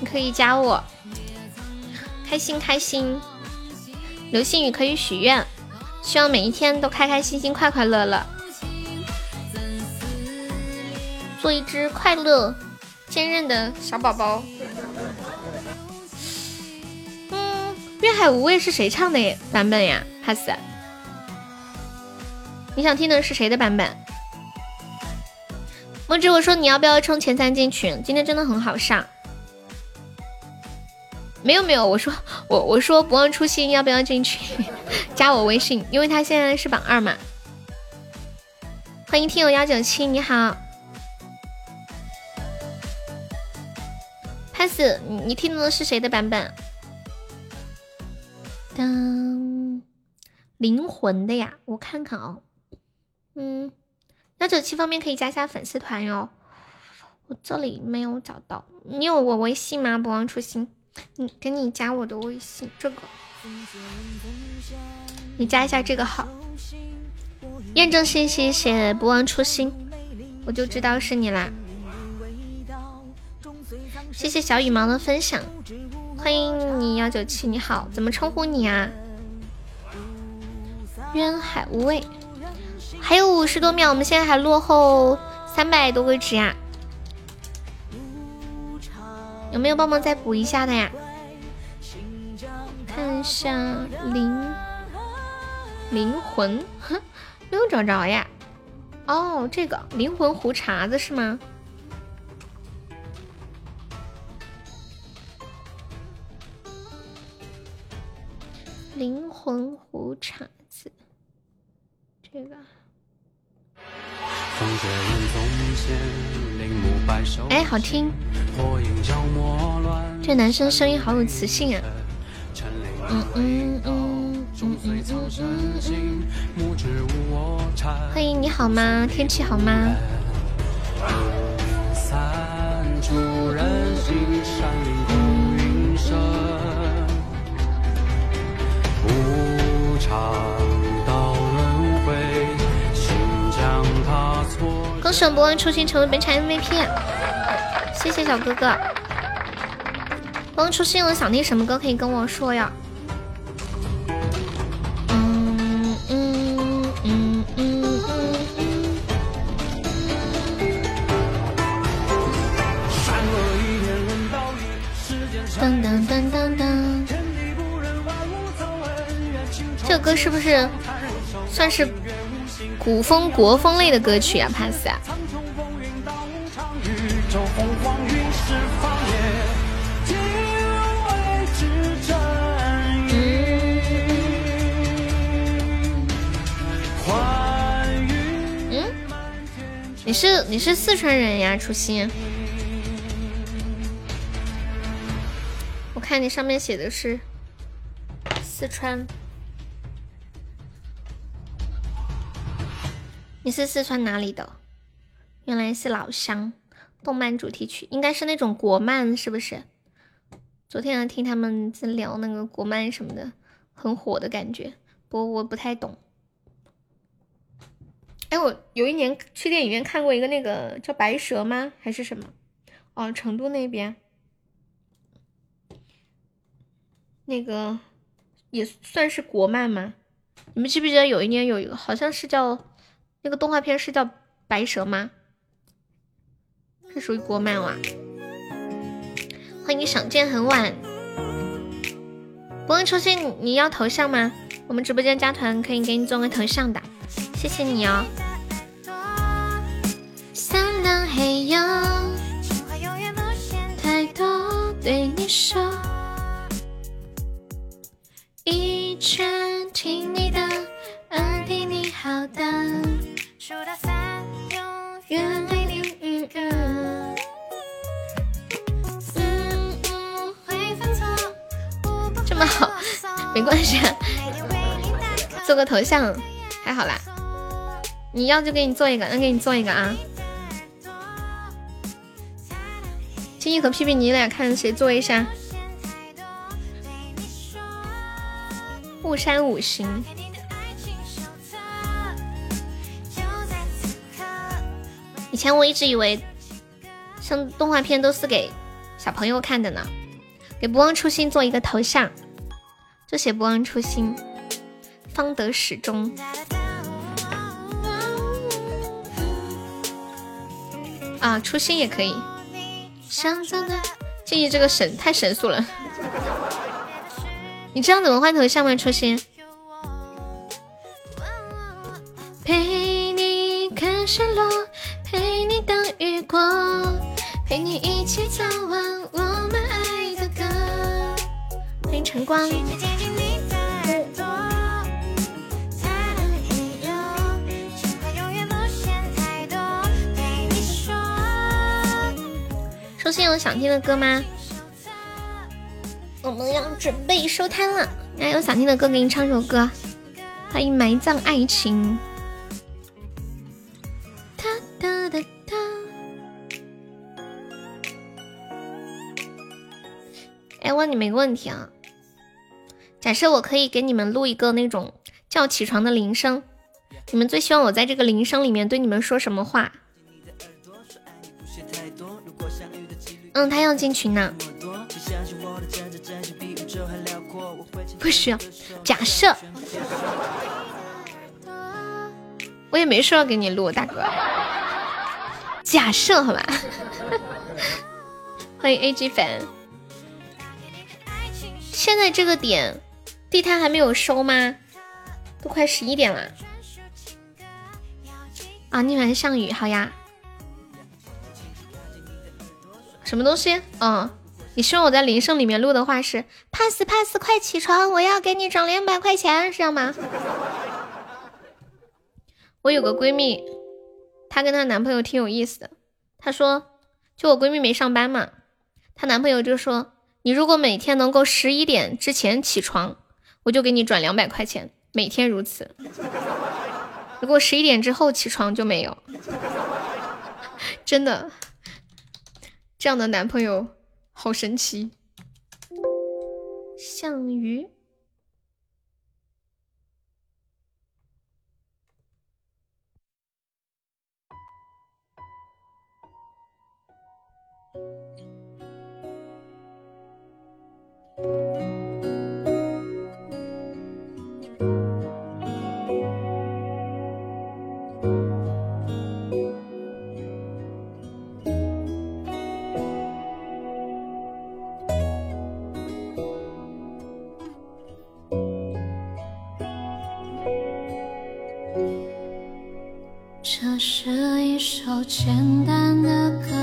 你可以加我。开心开心，流星雨可以许愿，希望每一天都开开心心、快快乐乐，做一只快乐、坚韧的小宝宝。粤海无畏是谁唱的版本呀？pass，你想听的是谁的版本？梦之，我说你要不要冲前三进群？今天真的很好上。没有没有，我说 我我说不忘初心，要不要进群？加我微信，因为他现在是榜二嘛。欢迎听友幺九七，你好。pass，你你听的是谁的版本？当灵魂的呀，我看看哦，嗯，幺九七方面可以加一下粉丝团哟。我这里没有找到，你有我微信吗？不忘初心，你给你加我的微信，这个你加一下这个号，验证信息写不忘初心，我就知道是你啦。谢谢小羽毛的分享，欢迎你幺九七，你好，怎么称呼你啊？渊海无畏，还有五十多秒，我们现在还落后三百多个值呀，有没有帮忙再补一下的呀？看一下灵灵魂，没有找着呀。哦，这个灵魂胡茬子是吗？灵魂胡茬子，这个。哎，好听。这男生声音好有磁性啊。嗯嗯嗯嗯嗯嗯。欢迎，你好吗？天气好吗？恭喜我不忘初心成为本场 MVP，谢谢小哥哥。博文初心有想听什么歌可以跟我说呀？歌是不是算是古风国风类的歌曲啊？pass 啊！嗯，你是你是四川人呀，初心？我看你上面写的是四川。你是四川哪里的？原来是老乡。动漫主题曲应该是那种国漫，是不是？昨天听他们在聊那个国漫什么的，很火的感觉。不过我不太懂。哎，我有一年去电影院看过一个那个叫《白蛇》吗？还是什么？哦，成都那边那个也算是国漫吗？你们记不记得有一年有一个好像是叫？那个动画片是叫《白蛇》吗？是属于国漫哇！欢迎想见很晚，不问初心，你要头像吗？我们直播间加团可以给你做个头像的，谢谢你哦。三两黑曜，太多对你说，一拳听你的，耳听你好的。数到三，永远对你嗯嗯。这么好，没关系，做个头像还好啦。你要就给你做一个，那给你做一个啊。青青和屁屁，你俩看谁做一下？雾山五行。前我一直以为，像动画片都是给小朋友看的呢。给不忘初心做一个头像，就写不忘初心，方得始终。啊，初心也可以。建议这个神太神速了。你这样怎么换头像吗？初心？光。收心有想听的歌吗？我们要准备收摊了，那有想听的歌给你唱首歌。欢迎埋葬爱情。哒哒哒！哎，问你们一个问题啊，假设我可以给你们录一个那种叫起床的铃声，你们最希望我在这个铃声里面对你们说什么话？嗯，他要进群呢。不需要。假设，我也没说要给你录，大哥。假设，好吧。欢迎 A G 粉。现在这个点，地摊还没有收吗？都快十一点了。啊，你欢上雨，好呀。什么东西？嗯，你希望我在铃声里面录的话是 pass pass，快起床，我要给你涨两百块钱，是这样吗？我有个闺蜜，她跟她男朋友挺有意思的。她说，就我闺蜜没上班嘛，她男朋友就说，你如果每天能够十一点之前起床，我就给你转两百块钱，每天如此。如果十一点之后起床就没有，真的。这样的男朋友好神奇，项羽。一首简单的歌，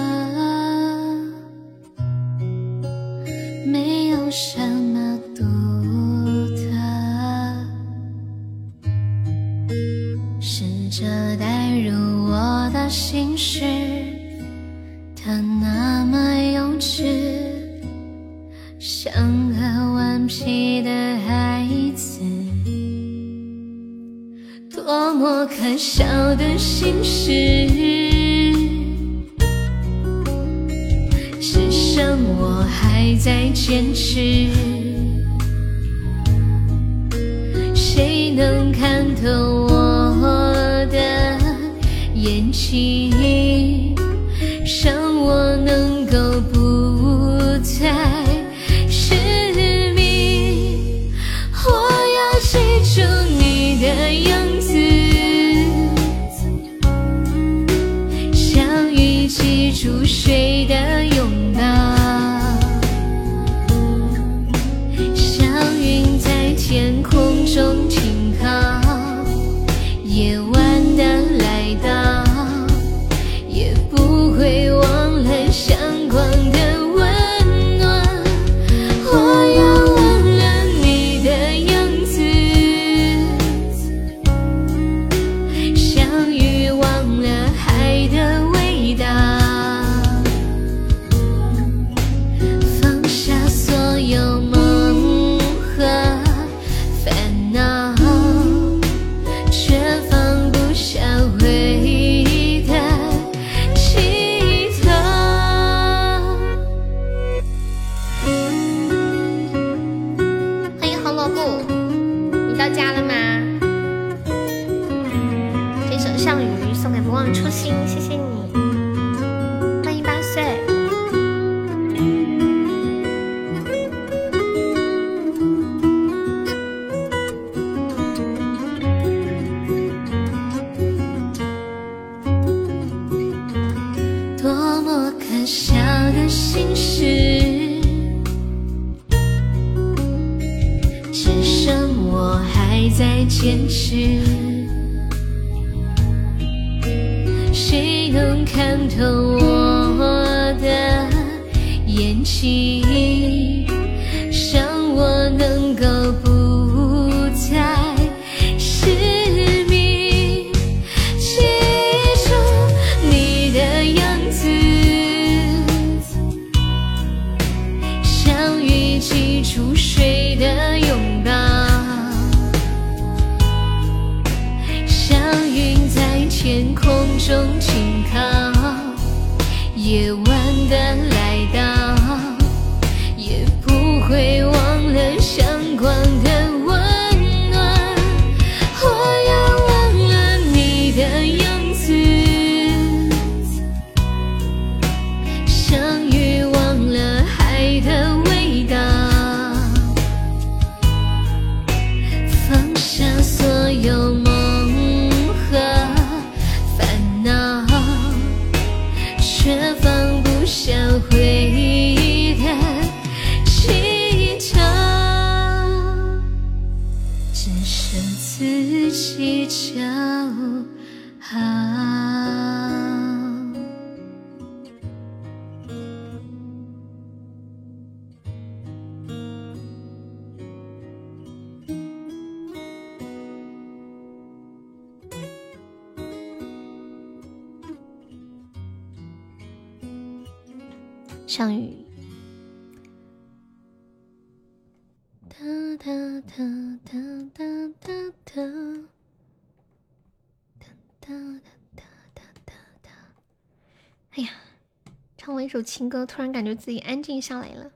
一首情歌，突然感觉自己安静下来了。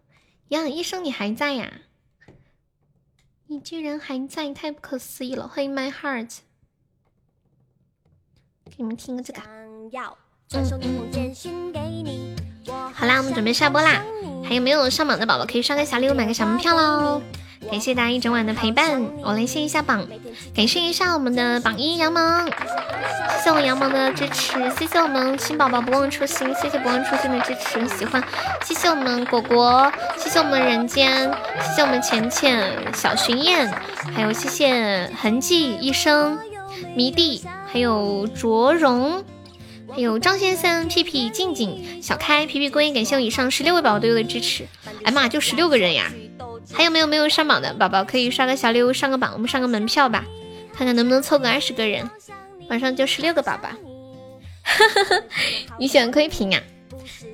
呀，医生你还在呀？你居然还在，太不可思议了！欢迎 My Heart，给你们听个这个。嗯嗯。好啦，我们准备下播啦！还有没有上榜的宝宝可以刷个小礼物，买个小门票喽！感谢大家一整晚的陪伴，我来谢一下榜，感谢一下我们的榜一杨萌，谢谢我杨萌的支持，谢谢我们新宝宝不忘初心，谢谢不忘初心的支持，喜欢，谢谢我们果果，谢谢我们人间，谢谢我们浅浅小巡燕，还有谢谢痕迹一生迷弟，还有卓荣。还有张先生、屁屁、静静、小开、皮皮龟，感谢我以上十六位宝宝对我的支持。哎妈，就十六个人呀！还有没有没有上榜的宝宝可以刷个小礼物上个榜，我们上个门票吧，看看能不能凑个二十个人。晚上就十六个宝宝，你喜欢窥屏啊？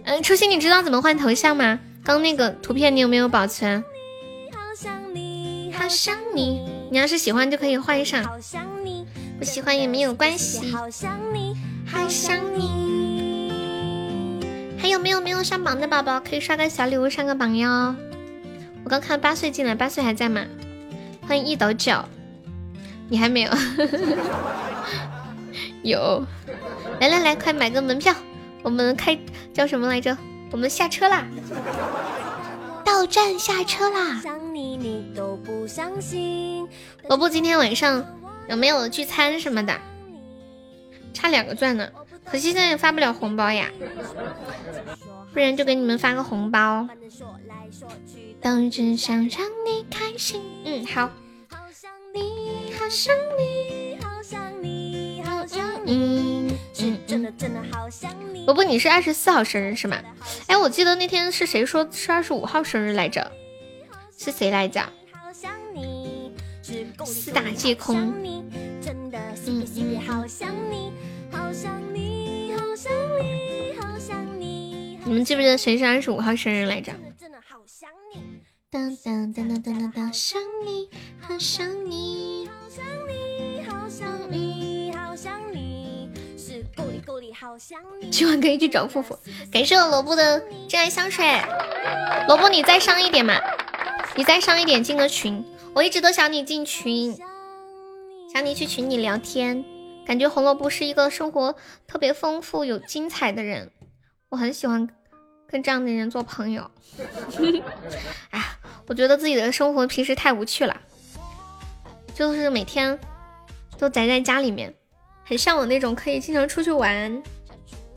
嗯，初心，你知道怎么换头像吗？刚那个图片你有没有保存？好想你，你要是喜欢就可以换上，不喜欢也没有关系。好想你，还有没有没有上榜的宝宝可以刷个小礼物上个榜哟？我刚看八岁进来，八岁还在吗？欢迎一斗酒，你还没有？有，来来来，快买个门票，我们开叫什么来着？我们下车啦，到站下车啦。萝卜今天晚上有没有聚餐什么的？差两个钻呢，可惜现在也发不了红包呀，不然就给你们发个红包。都只想让你开心，嗯，好。嗯伯伯，你是二十四号生日是吗？哎，我记得那天是谁说是二十五号生日来着？是谁来着？四大皆空。真的，心里好想你，好想你，好想你，好想你。你们记不记得谁是二十五号生日来着？真的真的好想你，当当当当当当，想你，好想你，好想你，好想你，好想你，是故里故里好想你。今晚可以去找富富，感谢我萝卜的真爱香水。萝卜，你再上一点嘛，你再上一点进个群，我一直都想你进群。想你去群里聊天。感觉红萝卜是一个生活特别丰富、有精彩的人，我很喜欢跟这样的人做朋友。哎，我觉得自己的生活平时太无趣了，就是每天都宅在家里面，很向往那种可以经常出去玩、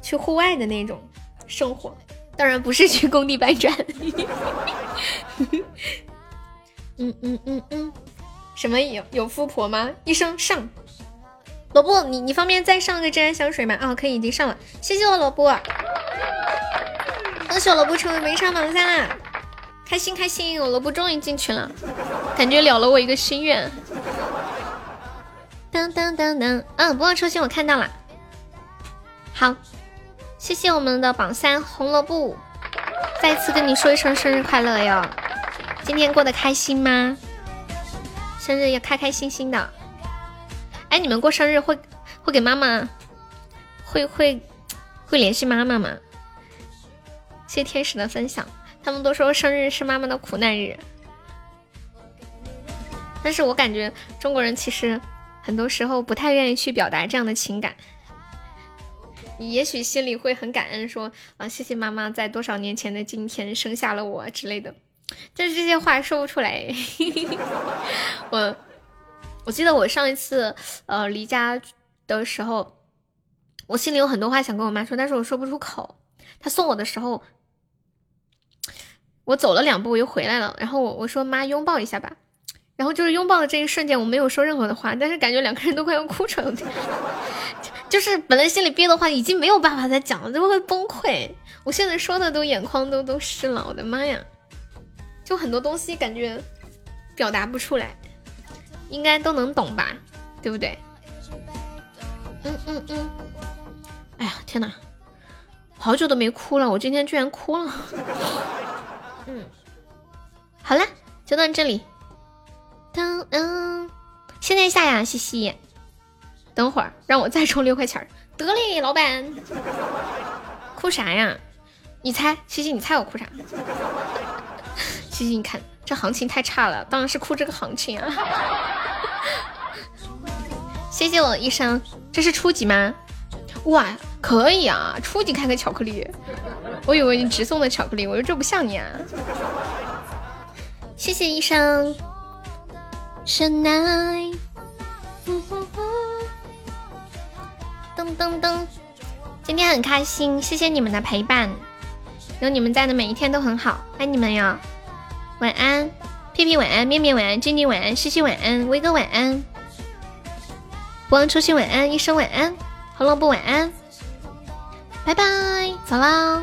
去户外的那种生活。当然不是去工地搬砖。嗯嗯嗯嗯，什么有有富婆吗？医生上。萝卜，你你方便再上个真爱香水吗？啊，可以，已经上了，谢谢我萝卜，恭喜我萝卜成为没上榜三啦，开心开心，我萝卜终于进群了，感觉了了我一个心愿。当当当当，嗯，不忘初心，我看到了，好，谢谢我们的榜三红萝卜，再次跟你说一声生日快乐哟，今天过得开心吗？生日要开开心心的。哎，你们过生日会会给妈妈会会会联系妈妈吗？谢天使的分享，他们都说生日是妈妈的苦难日，但是我感觉中国人其实很多时候不太愿意去表达这样的情感，也许心里会很感恩，说啊，谢谢妈妈在多少年前的今天生下了我之类的。但是这些话说不出来。我我记得我上一次呃离家的时候，我心里有很多话想跟我妈说，但是我说不出口。她送我的时候，我走了两步我又回来了，然后我我说妈拥抱一下吧。然后就是拥抱的这一瞬间，我没有说任何的话，但是感觉两个人都快要哭出来了，就是本来心里憋的话已经没有办法再讲了，就会崩溃。我现在说的都眼眶都都湿了，我的妈呀！就很多东西感觉表达不出来，应该都能懂吧？对不对？嗯嗯嗯。哎呀，天哪，好久都没哭了，我今天居然哭了。嗯，好了，就到这里。噔噔，现在下呀，西西。等会儿让我再充六块钱儿，得嘞，老板。哭啥呀？你猜，西西，你猜我哭啥？西西，你看这行情太差了，当然是哭这个行情啊。谢谢我医生，这是初级吗？哇，可以啊，初级开个巧克力，我以为你直送的巧克力，我说这不像你啊。谢谢医生。神奈，噔噔噔，今天很开心，谢谢你们的陪伴，有你们在的每一天都很好，爱你们哟！晚安，屁屁晚安，面面晚安，静静晚安，西西晚安，威哥晚安，不忘初心晚安，一生晚安，红萝卜晚安，拜拜，走啦。